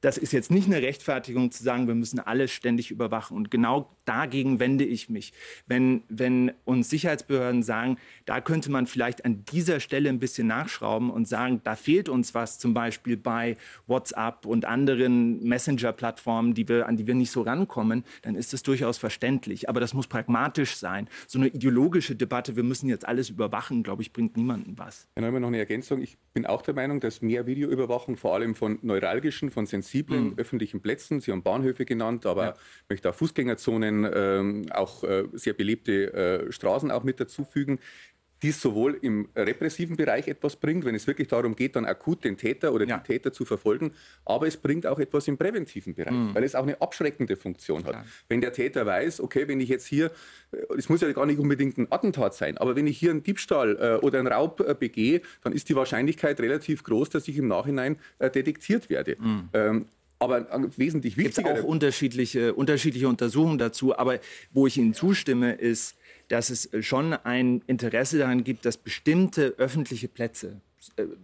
K: Das ist jetzt nicht eine Rechtfertigung zu sagen, wir müssen alles ständig überwachen. Und genau dagegen wende ich mich. Wenn, wenn uns Sicherheitsbehörden sagen, da könnte man vielleicht an dieser Stelle ein bisschen nachschrauben und sagen, da fehlt uns was, zum Beispiel bei WhatsApp und anderen Messenger-Plattformen, die wir, an die wir nicht so rankommen, dann ist das durchaus verständlich. Aber das muss pragmatisch sein. So eine ideologische Debatte, wir müssen jetzt alles überwachen, glaube ich, bringt niemandem was.
I: Haben wir noch eine Ergänzung. Ich bin auch der Meinung, dass mehr Videoüberwachung vor allem von neuralgischen, von sensiblen sensiblen mhm. öffentlichen Plätzen. Sie haben Bahnhöfe genannt, aber ja. ich möchte auch Fußgängerzonen, ähm, auch äh, sehr belebte äh, Straßen auch mit dazufügen dies sowohl im repressiven Bereich etwas bringt, wenn es wirklich darum geht, dann akut den Täter oder ja. die Täter zu verfolgen, aber es bringt auch etwas im präventiven Bereich, mhm. weil es auch eine abschreckende Funktion hat. Ja. Wenn der Täter weiß, okay, wenn ich jetzt hier, äh, es muss ja gar nicht unbedingt ein Attentat sein, aber wenn ich hier einen Diebstahl äh, oder einen Raub äh, begehe, dann ist die Wahrscheinlichkeit relativ groß, dass ich im Nachhinein äh, detektiert werde. Mhm. Ähm, Aber wesentlich wichtiger.
K: Es gibt auch unterschiedliche, unterschiedliche Untersuchungen dazu. Aber wo ich Ihnen zustimme, ist, dass es schon ein Interesse daran gibt, dass bestimmte öffentliche Plätze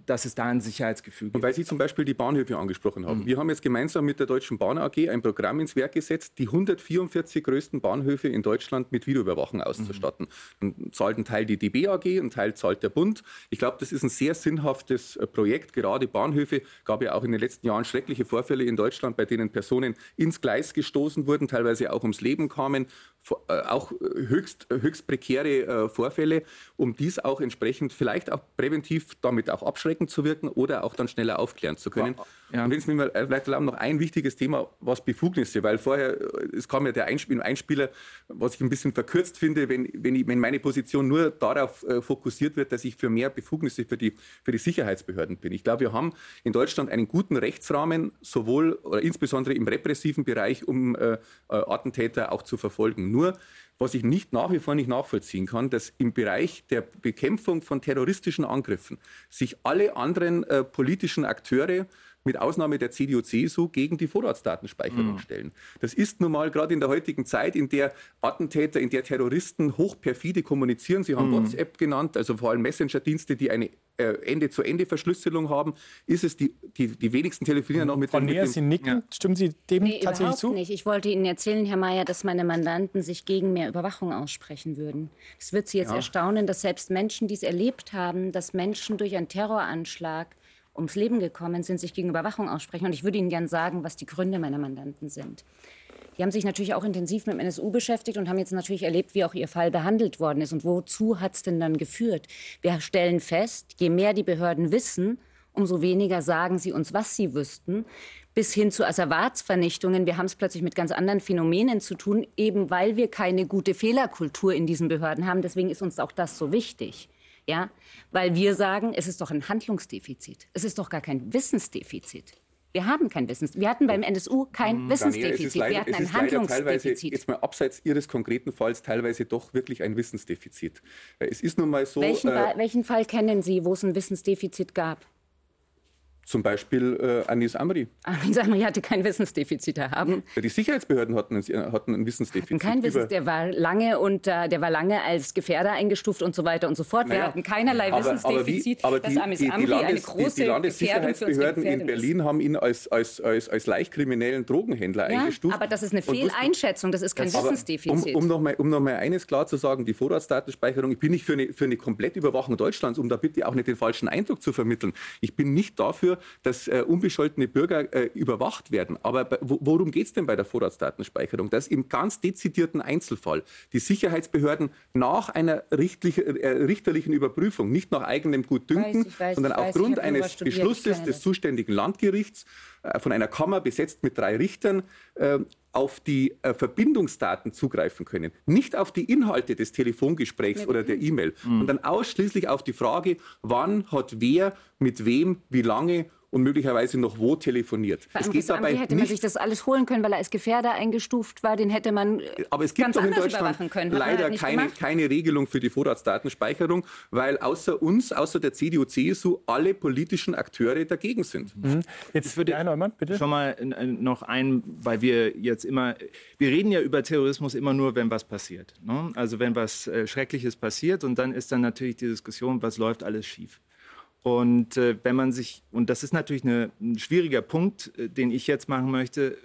K: dass es da ein Sicherheitsgefühl gibt.
I: Und weil Sie zum Beispiel die Bahnhöfe angesprochen haben. Mhm. Wir haben jetzt gemeinsam mit der Deutschen Bahn AG ein Programm ins Werk gesetzt, die 144 größten Bahnhöfe in Deutschland mit Videoüberwachung auszustatten. Mhm. Dann zahlt ein Teil die DB AG, ein Teil zahlt der Bund. Ich glaube, das ist ein sehr sinnhaftes äh, Projekt. Gerade Bahnhöfe gab ja auch in den letzten Jahren schreckliche Vorfälle in Deutschland, bei denen Personen ins Gleis gestoßen wurden, teilweise auch ums Leben kamen. Äh, auch höchst, höchst prekäre Vorfälle, um dies auch entsprechend vielleicht auch präventiv damit auch abschreckend zu wirken oder auch dann schneller aufklären zu können. Ja. Und wenn Sie mir vielleicht erlauben, noch ein wichtiges Thema, was Befugnisse, weil vorher, es kam ja der Einspieler, Einspieler was ich ein bisschen verkürzt finde, wenn, wenn, ich, wenn meine Position nur darauf äh, fokussiert wird, dass ich für mehr Befugnisse für die, für die Sicherheitsbehörden bin. Ich glaube, wir haben in Deutschland einen guten Rechtsrahmen, sowohl oder insbesondere im repressiven Bereich, um äh, äh Attentäter auch zu verfolgen. Nur was ich nicht nach wie vor nicht nachvollziehen kann, dass im Bereich der Bekämpfung von terroristischen Angriffen sich alle anderen äh, politischen Akteure mit Ausnahme der CDU-CSU gegen die Vorratsdatenspeicherung mhm. stellen. Das ist nun mal gerade in der heutigen Zeit, in der Attentäter, in der Terroristen hochperfide kommunizieren. Sie haben mhm. WhatsApp genannt, also vor allem Messenger-Dienste, die eine äh, Ende-zu-Ende-Verschlüsselung haben, ist es die, die, die wenigsten telefonieren noch mit
F: Frau Näher, Sie nicken. Ja. Stimmen Sie dem nee, tatsächlich
D: überhaupt
F: zu?
D: nicht. Ich wollte Ihnen erzählen, Herr Mayer, dass meine Mandanten sich gegen mehr Überwachung aussprechen würden. Es wird Sie jetzt ja. erstaunen, dass selbst Menschen, die es erlebt haben, dass Menschen durch einen Terroranschlag ums Leben gekommen sind, sich gegen Überwachung aussprechen. Und ich würde Ihnen gerne sagen, was die Gründe meiner Mandanten sind. Die haben sich natürlich auch intensiv mit dem NSU beschäftigt und haben jetzt natürlich erlebt, wie auch ihr Fall behandelt worden ist. Und wozu hat es denn dann geführt? Wir stellen fest, je mehr die Behörden wissen, umso weniger sagen sie uns, was sie wüssten, bis hin zu Asservatsvernichtungen. Wir haben es plötzlich mit ganz anderen Phänomenen zu tun, eben weil wir keine gute Fehlerkultur in diesen Behörden haben. Deswegen ist uns auch das so wichtig. Ja? Weil wir sagen, es ist doch ein Handlungsdefizit. Es ist doch gar kein Wissensdefizit. Wir haben kein Wissens. Wir hatten beim NSU kein hm, Wissensdefizit. Leider, wir hatten ein Handlungsdefizit.
I: jetzt mal abseits Ihres konkreten Falls teilweise doch wirklich ein Wissensdefizit. Es ist nun mal so.
D: Welchen, äh, welchen Fall kennen Sie, wo es ein Wissensdefizit gab?
I: Zum Beispiel äh, Anis Amri.
D: Anis Amri hatte kein Wissensdefizit haben.
I: Die Sicherheitsbehörden hatten ein, hatten ein Wissensdefizit.
D: Kein Wissens, der war lange und äh, der war lange als Gefährder eingestuft und so weiter und so fort. Wir hatten keinerlei aber, Wissensdefizit.
I: Aber, wie, aber die, Amis die, die, Landes, eine große die, die Landessicherheitsbehörden in Berlin haben ihn als, als, als, als leicht kriminellen Drogenhändler
D: ja,
I: eingestuft.
D: Aber das ist eine Fehleinschätzung, das ist kein das Wissensdefizit.
I: Um, um noch mal, um noch mal eines klar zu sagen, die Vorratsdatenspeicherung, ich bin nicht für eine, für eine Komplettüberwachung Deutschlands, um da bitte auch nicht den falschen Eindruck zu vermitteln. Ich bin nicht dafür, dass äh, unbescholtene Bürger äh, überwacht werden. Aber worum geht es denn bei der Vorratsdatenspeicherung? Dass im ganz dezidierten Einzelfall die Sicherheitsbehörden nach einer äh, richterlichen Überprüfung, nicht nach eigenem Gutdünken, weiß, weiß, sondern aufgrund eines Beschlusses des zuständigen Landgerichts von einer Kammer besetzt mit drei Richtern äh, auf die äh, Verbindungsdaten zugreifen können, nicht auf die Inhalte des Telefongesprächs oder der E-Mail, mhm. sondern ausschließlich auf die Frage, wann hat wer mit wem, wie lange und möglicherweise noch wo telefoniert.
D: Bei es geht dabei hätte man sich das alles holen können, weil er als Gefährder eingestuft war. Den hätte man
I: äh, Aber es gibt
D: ganz
I: doch in Deutschland
D: können.
I: leider halt keine, keine Regelung für die Vorratsdatenspeicherung, weil außer uns, außer der CDU, CSU, alle politischen Akteure dagegen sind.
K: Mhm. Jetzt würde ja, Neumann, bitte. Schon mal noch ein, weil wir jetzt immer, wir reden ja über Terrorismus immer nur, wenn was passiert. Ne? Also wenn was äh, Schreckliches passiert und dann ist dann natürlich die Diskussion, was läuft alles schief. Und äh, wenn man sich, und das ist natürlich eine, ein schwieriger Punkt, äh, den ich jetzt machen möchte,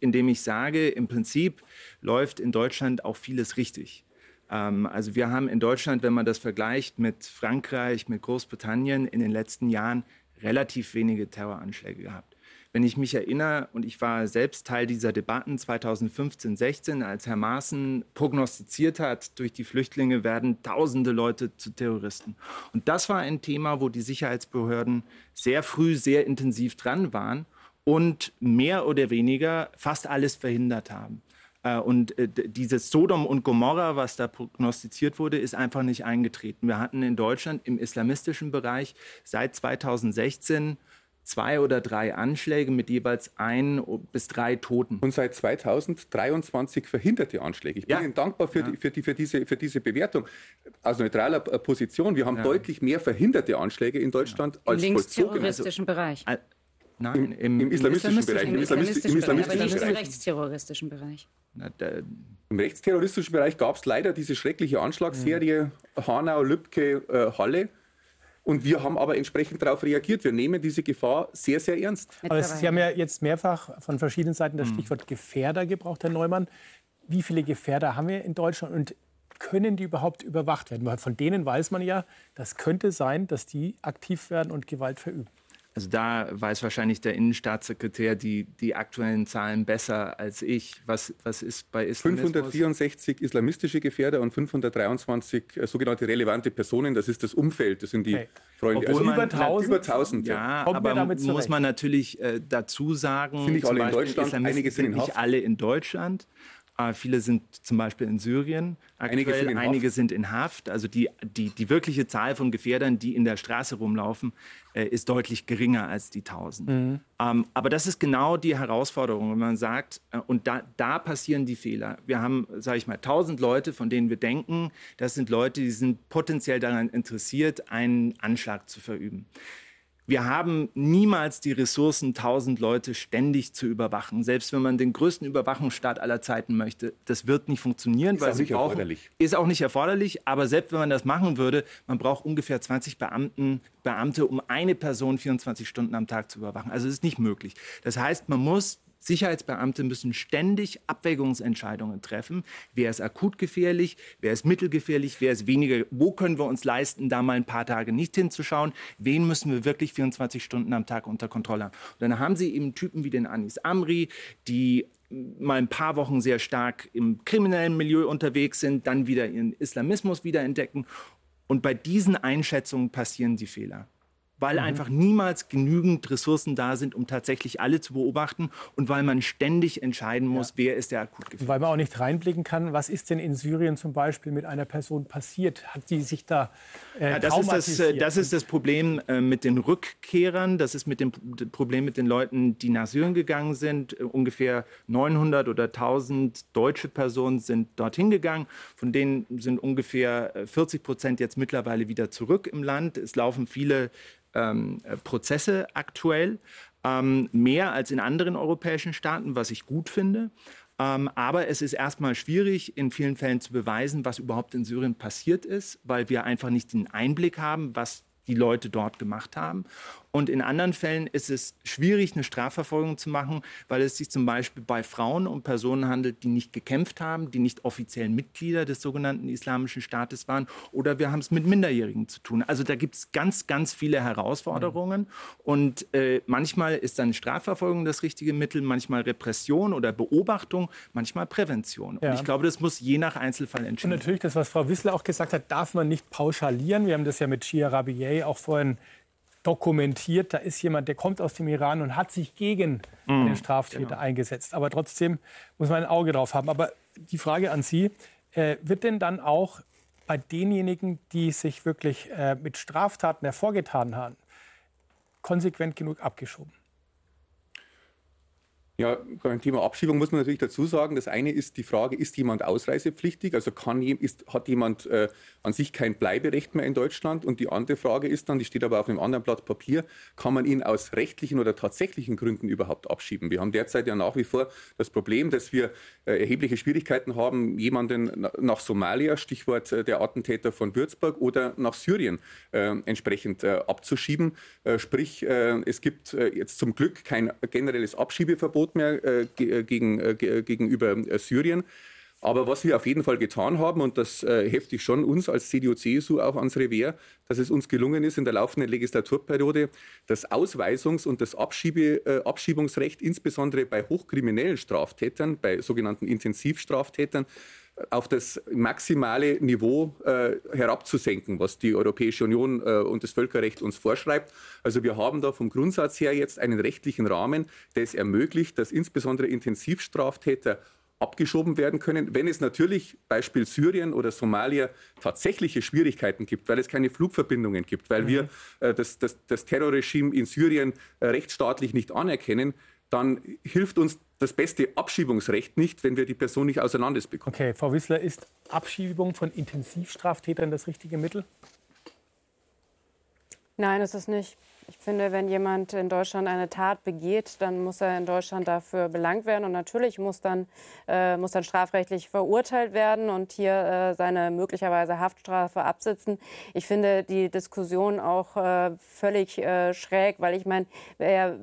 K: indem ich sage, im Prinzip läuft in Deutschland auch vieles richtig. Ähm, also wir haben in Deutschland, wenn man das vergleicht mit Frankreich, mit Großbritannien, in den letzten Jahren relativ wenige Terroranschläge gehabt. Wenn ich mich erinnere, und ich war selbst Teil dieser Debatten 2015, 16, als Herr Maaßen prognostiziert hat, durch die Flüchtlinge werden tausende Leute zu Terroristen. Und das war ein Thema, wo die Sicherheitsbehörden sehr früh, sehr intensiv dran waren und mehr oder weniger fast alles verhindert haben. Äh, und äh, dieses Sodom und Gomorra, was da prognostiziert wurde, ist einfach nicht eingetreten. Wir hatten in Deutschland im islamistischen Bereich seit 2016 zwei oder drei Anschläge mit jeweils ein bis drei Toten.
I: Und seit 2023 verhinderte Anschläge. Ich bin ja. Ihnen dankbar für, ja. die, für, die, für, diese, für diese Bewertung. Aus neutraler Position, wir haben ja. deutlich mehr verhinderte Anschläge in Deutschland
D: als Im linksterroristischen Bereich.
K: Nein, im,
I: im islamistischen Bereich.
D: Im islamistischen, im islamistischen Bereich, aber nicht im rechtsterroristischen Bereich.
I: Na, der, Im rechtsterroristischen Bereich gab es leider diese schreckliche Anschlagsserie. Hanau, Lübcke, äh, Halle. Und wir haben aber entsprechend darauf reagiert. Wir nehmen diese Gefahr sehr, sehr ernst.
F: Aber Sie haben ja jetzt mehrfach von verschiedenen Seiten das mhm. Stichwort Gefährder gebraucht, Herr Neumann. Wie viele Gefährder haben wir in Deutschland und können die überhaupt überwacht werden? Weil von denen weiß man ja, das könnte sein, dass die aktiv werden und Gewalt verüben.
K: Also da weiß wahrscheinlich der Innenstaatssekretär die, die aktuellen Zahlen besser als ich. Was, was ist bei
I: Islamismus? 564 islamistische Gefährder und 523 äh, sogenannte relevante Personen. Das ist das Umfeld, das sind die hey. Freunde.
K: Obwohl also über 1000? Über 1000 ja, ja. aber muss man natürlich äh, dazu sagen,
I: sind nicht alle in Deutschland,
K: einige sind, sind nicht alle in Deutschland. Äh, viele sind zum Beispiel in Syrien. Aktuell. Einige, sind in, einige sind in Haft. Also die, die, die wirkliche Zahl von Gefährdern, die in der Straße rumlaufen, äh, ist deutlich geringer als die 1000. Mhm. Ähm, aber das ist genau die Herausforderung, wenn man sagt, äh, und da, da passieren die Fehler. Wir haben, sage ich mal, 1000 Leute, von denen wir denken, das sind Leute, die sind potenziell daran interessiert, einen Anschlag zu verüben. Wir haben niemals die Ressourcen, tausend Leute ständig zu überwachen. Selbst wenn man den größten Überwachungsstaat aller Zeiten möchte, das wird nicht funktionieren.
I: Ist weil auch nicht brauchen, erforderlich.
K: Ist auch nicht erforderlich. Aber selbst wenn man das machen würde, man braucht ungefähr 20 Beamten, Beamte, um eine Person 24 Stunden am Tag zu überwachen. Also es ist nicht möglich. Das heißt, man muss Sicherheitsbeamte müssen ständig Abwägungsentscheidungen treffen. Wer ist akut gefährlich? Wer ist mittelgefährlich? Wer ist weniger? Wo können wir uns leisten, da mal ein paar Tage nicht hinzuschauen? Wen müssen wir wirklich 24 Stunden am Tag unter Kontrolle haben? Und dann haben Sie eben Typen wie den Anis Amri, die mal ein paar Wochen sehr stark im kriminellen Milieu unterwegs sind, dann wieder ihren Islamismus wiederentdecken. Und bei diesen Einschätzungen passieren die Fehler weil mhm. einfach niemals genügend Ressourcen da sind, um tatsächlich alle zu beobachten und weil man ständig entscheiden muss, ja. wer ist der akut gefährdet.
F: Weil man auch nicht reinblicken kann, was ist denn in Syrien zum Beispiel mit einer Person passiert? Hat die sich da äh,
K: ja, das, ist das, äh, das ist das Problem äh, mit den Rückkehrern, das ist mit dem Problem mit den Leuten, die nach Syrien gegangen sind. Äh, ungefähr 900 oder 1000 deutsche Personen sind dorthin gegangen, von denen sind ungefähr 40 äh, Prozent jetzt mittlerweile wieder zurück im Land. Es laufen viele ähm, Prozesse aktuell, ähm, mehr als in anderen europäischen Staaten, was ich gut finde. Ähm, aber es ist erstmal schwierig, in vielen Fällen zu beweisen, was überhaupt in Syrien passiert ist, weil wir einfach nicht den Einblick haben, was die Leute dort gemacht haben. Und in anderen Fällen ist es schwierig, eine Strafverfolgung zu machen, weil es sich zum Beispiel bei Frauen um Personen handelt, die nicht gekämpft haben, die nicht offiziell Mitglieder des sogenannten Islamischen Staates waren. Oder wir haben es mit Minderjährigen zu tun. Also da gibt es ganz, ganz viele Herausforderungen. Und äh, manchmal ist dann Strafverfolgung das richtige Mittel, manchmal Repression oder Beobachtung, manchmal Prävention. Ja. Und ich glaube, das muss je nach Einzelfall entschieden
F: werden. Und natürlich, das, was Frau Wissler auch gesagt hat, darf man nicht pauschalieren. Wir haben das ja mit Shia Rabiei auch vorhin dokumentiert, da ist jemand, der kommt aus dem Iran und hat sich gegen mm, den Straftäter genau. eingesetzt. Aber trotzdem muss man ein Auge drauf haben. Aber die Frage an Sie, äh, wird denn dann auch bei denjenigen, die sich wirklich äh, mit Straftaten hervorgetan haben, konsequent genug abgeschoben?
I: Ja, beim Thema Abschiebung muss man natürlich dazu sagen, das eine ist die Frage, ist jemand ausreisepflichtig? Also kann, ist, hat jemand äh, an sich kein Bleiberecht mehr in Deutschland? Und die andere Frage ist dann, die steht aber auf einem anderen Blatt Papier, kann man ihn aus rechtlichen oder tatsächlichen Gründen überhaupt abschieben? Wir haben derzeit ja nach wie vor das Problem, dass wir äh, erhebliche Schwierigkeiten haben, jemanden nach Somalia, Stichwort äh, der Attentäter von Würzburg, oder nach Syrien äh, entsprechend äh, abzuschieben. Äh, sprich, es gibt jetzt zum Glück kein generelles Abschiebeverbot Verbot mehr äh, äh gegen, äh, äh, gegenüber äh, Syrien. Aber was wir auf jeden Fall getan haben, und das äh, hefte ich schon uns als CDU-CSU auch ans Revier, dass es uns gelungen ist, in der laufenden Legislaturperiode das Ausweisungs- und das Abschiebe, äh, Abschiebungsrecht, insbesondere bei hochkriminellen Straftätern, bei sogenannten Intensivstraftätern, auf das maximale Niveau äh, herabzusenken, was die Europäische Union äh, und das Völkerrecht uns vorschreibt. Also wir haben da vom Grundsatz her jetzt einen rechtlichen Rahmen, der es ermöglicht, dass insbesondere Intensivstraftäter abgeschoben werden können, wenn es natürlich, Beispiel Syrien oder Somalia, tatsächliche Schwierigkeiten gibt, weil es keine Flugverbindungen gibt, weil mhm. wir äh, das, das, das Terrorregime in Syrien äh, rechtsstaatlich nicht anerkennen, dann hilft uns das beste Abschiebungsrecht nicht, wenn wir die Person nicht außer Landes bekommen.
F: Okay, Frau Wissler, ist Abschiebung von Intensivstraftätern das richtige Mittel?
J: Nein, ist es nicht. Ich finde, wenn jemand in Deutschland eine Tat begeht, dann muss er in Deutschland dafür belangt werden. Und natürlich muss dann, äh, muss dann strafrechtlich verurteilt werden und hier äh, seine möglicherweise Haftstrafe absitzen. Ich finde die Diskussion auch äh, völlig äh, schräg, weil ich meine, er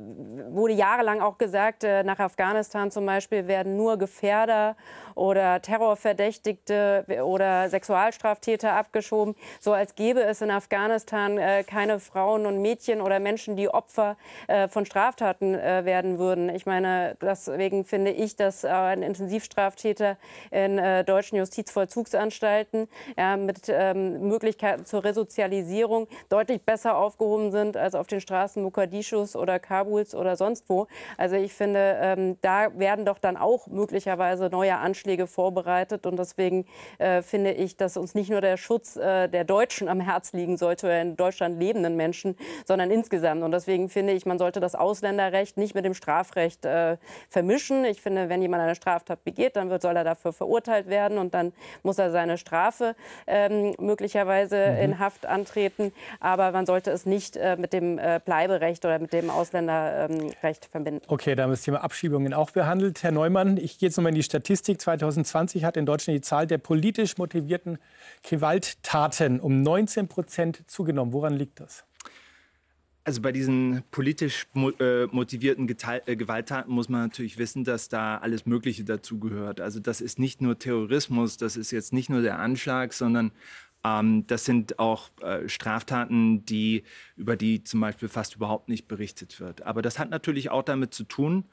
J: wurde jahrelang auch gesagt, äh, nach Afghanistan zum Beispiel werden nur Gefährder oder Terrorverdächtigte oder Sexualstraftäter abgeschoben, so als gäbe es in Afghanistan äh, keine Frauen und Mädchen oder Menschen, die Opfer äh, von Straftaten äh, werden würden. Ich meine, deswegen finde ich, dass äh, ein Intensivstraftäter in äh, deutschen Justizvollzugsanstalten ja, mit ähm, Möglichkeiten zur Resozialisierung deutlich besser aufgehoben sind als auf den Straßen Mogadishus oder Kabuls oder sonst wo. Also ich finde, ähm, da werden doch dann auch möglicherweise neue Anschläge vorbereitet. Und deswegen äh, finde ich, dass uns nicht nur der Schutz äh, der Deutschen am Herz liegen sollte, oder in Deutschland lebenden Menschen, sondern insgesamt. Und deswegen finde ich, man sollte das Ausländerrecht nicht mit dem Strafrecht äh, vermischen. Ich finde, wenn jemand eine Straftat begeht, dann wird, soll er dafür verurteilt werden und dann muss er seine Strafe ähm, möglicherweise mhm. in Haft antreten. Aber man sollte es nicht äh, mit dem äh, Bleiberecht oder mit dem Ausländerrecht ähm, verbinden.
F: Okay, da haben wir das Thema Abschiebungen auch behandelt. Herr Neumann, ich gehe jetzt nochmal in die Statistik. 2020 hat in Deutschland die Zahl der politisch motivierten Gewalttaten um 19 Prozent zugenommen. Woran liegt das?
K: Also bei diesen politisch äh, motivierten äh, Gewalttaten muss man natürlich wissen, dass da alles Mögliche dazugehört. Also das ist nicht nur Terrorismus, das ist jetzt nicht nur der Anschlag, sondern ähm, das sind auch äh, Straftaten, die, über die zum Beispiel fast überhaupt nicht berichtet wird. Aber das hat natürlich auch damit zu tun,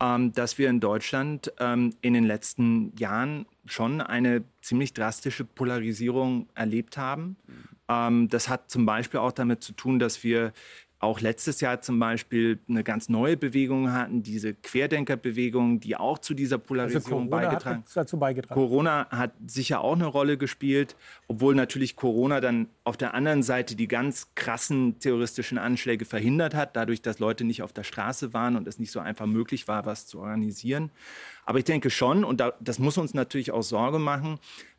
K: ähm, dass wir in Deutschland ähm, in den letzten Jahren schon eine ziemlich drastische Polarisierung erlebt haben. Ähm, das hat zum Beispiel auch damit zu tun, dass wir auch letztes Jahr zum Beispiel eine ganz neue Bewegung hatten, diese Querdenkerbewegung, die auch zu dieser also Polarisierung also beigetragen
F: hat dazu beigetragen.
K: Corona hat sicher auch eine Rolle gespielt, obwohl natürlich Corona dann auf der anderen Seite die ganz krassen terroristischen Anschläge verhindert hat, dadurch, dass Leute nicht auf der Straße waren und es nicht so einfach möglich war, was zu organisieren. Aber ich denke schon, und das muss uns natürlich auch Sorge machen,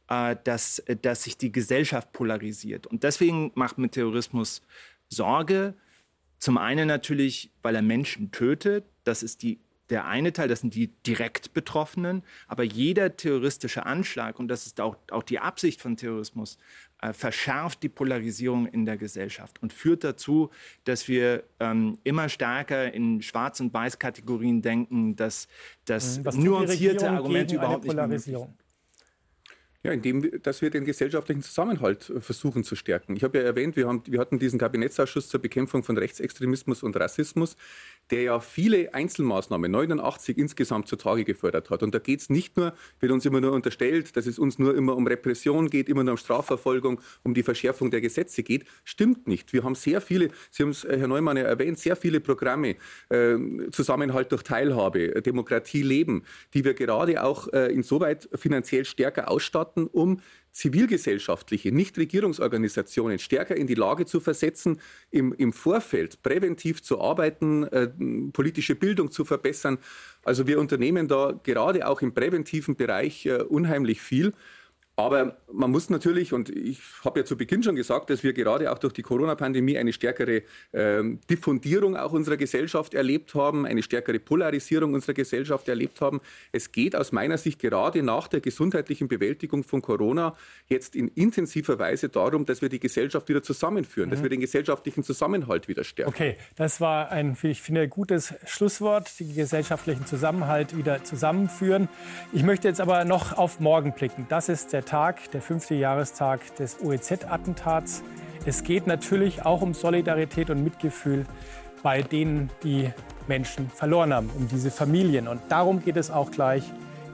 K: äh, dass, dass sich die Gesellschaft polarisiert. Und deswegen macht mir Terrorismus Sorge, zum einen natürlich, weil er Menschen tötet. Das ist die, der eine Teil, das sind die direkt Betroffenen. Aber jeder terroristische Anschlag, und das ist auch, auch die Absicht von Terrorismus, äh, verschärft die Polarisierung in der Gesellschaft und führt dazu, dass wir ähm, immer stärker in Schwarz- und Weiß-Kategorien denken, dass, dass
F: mhm. nuancierte Argumente überhaupt nicht mehr sind.
I: Ja, indem dass wir den gesellschaftlichen Zusammenhalt äh, versuchen zu stärken. Ich habe ja erwähnt, wir, haben, wir hatten diesen Kabinettsausschuss zur Bekämpfung von Rechtsextremismus und Rassismus, der ja viele Einzelmaßnahmen, 89 insgesamt zutage gefördert hat. Und da geht es nicht nur, wird uns immer nur unterstellt, dass es uns nur immer um Repression geht, immer nur um Strafverfolgung, um die Verschärfung der Gesetze geht. Stimmt nicht. Wir haben sehr viele, Sie haben es, Herr Neumann, ja erwähnt, sehr viele Programme, äh, Zusammenhalt durch Teilhabe, Demokratie leben, die wir gerade auch äh, insoweit finanziell stärker ausstatten um zivilgesellschaftliche Nichtregierungsorganisationen stärker in die Lage zu versetzen, im, im Vorfeld präventiv zu arbeiten, äh, politische Bildung zu verbessern. Also wir unternehmen da gerade auch im präventiven Bereich äh, unheimlich viel. Aber man muss natürlich, und ich habe ja zu Beginn schon gesagt, dass wir gerade auch durch die Corona-Pandemie eine stärkere ähm, Diffundierung auch unserer Gesellschaft erlebt haben, eine stärkere Polarisierung unserer Gesellschaft erlebt haben. Es geht aus meiner Sicht gerade nach der gesundheitlichen Bewältigung von Corona jetzt in intensiver Weise darum, dass wir die Gesellschaft wieder zusammenführen, mhm. dass wir den gesellschaftlichen Zusammenhalt wieder stärken.
F: Okay, das war ein, ich finde, gutes Schlusswort, den gesellschaftlichen Zusammenhalt wieder zusammenführen. Ich möchte jetzt aber noch auf morgen blicken. Das ist der Tag, der fünfte Jahrestag des OEZ-Attentats. Es geht natürlich auch um Solidarität und Mitgefühl bei denen, die Menschen verloren haben, um diese Familien. Und darum geht es auch gleich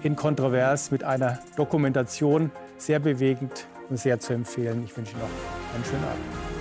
F: in Kontrovers mit einer Dokumentation, sehr bewegend und sehr zu empfehlen. Ich wünsche Ihnen noch einen schönen Abend.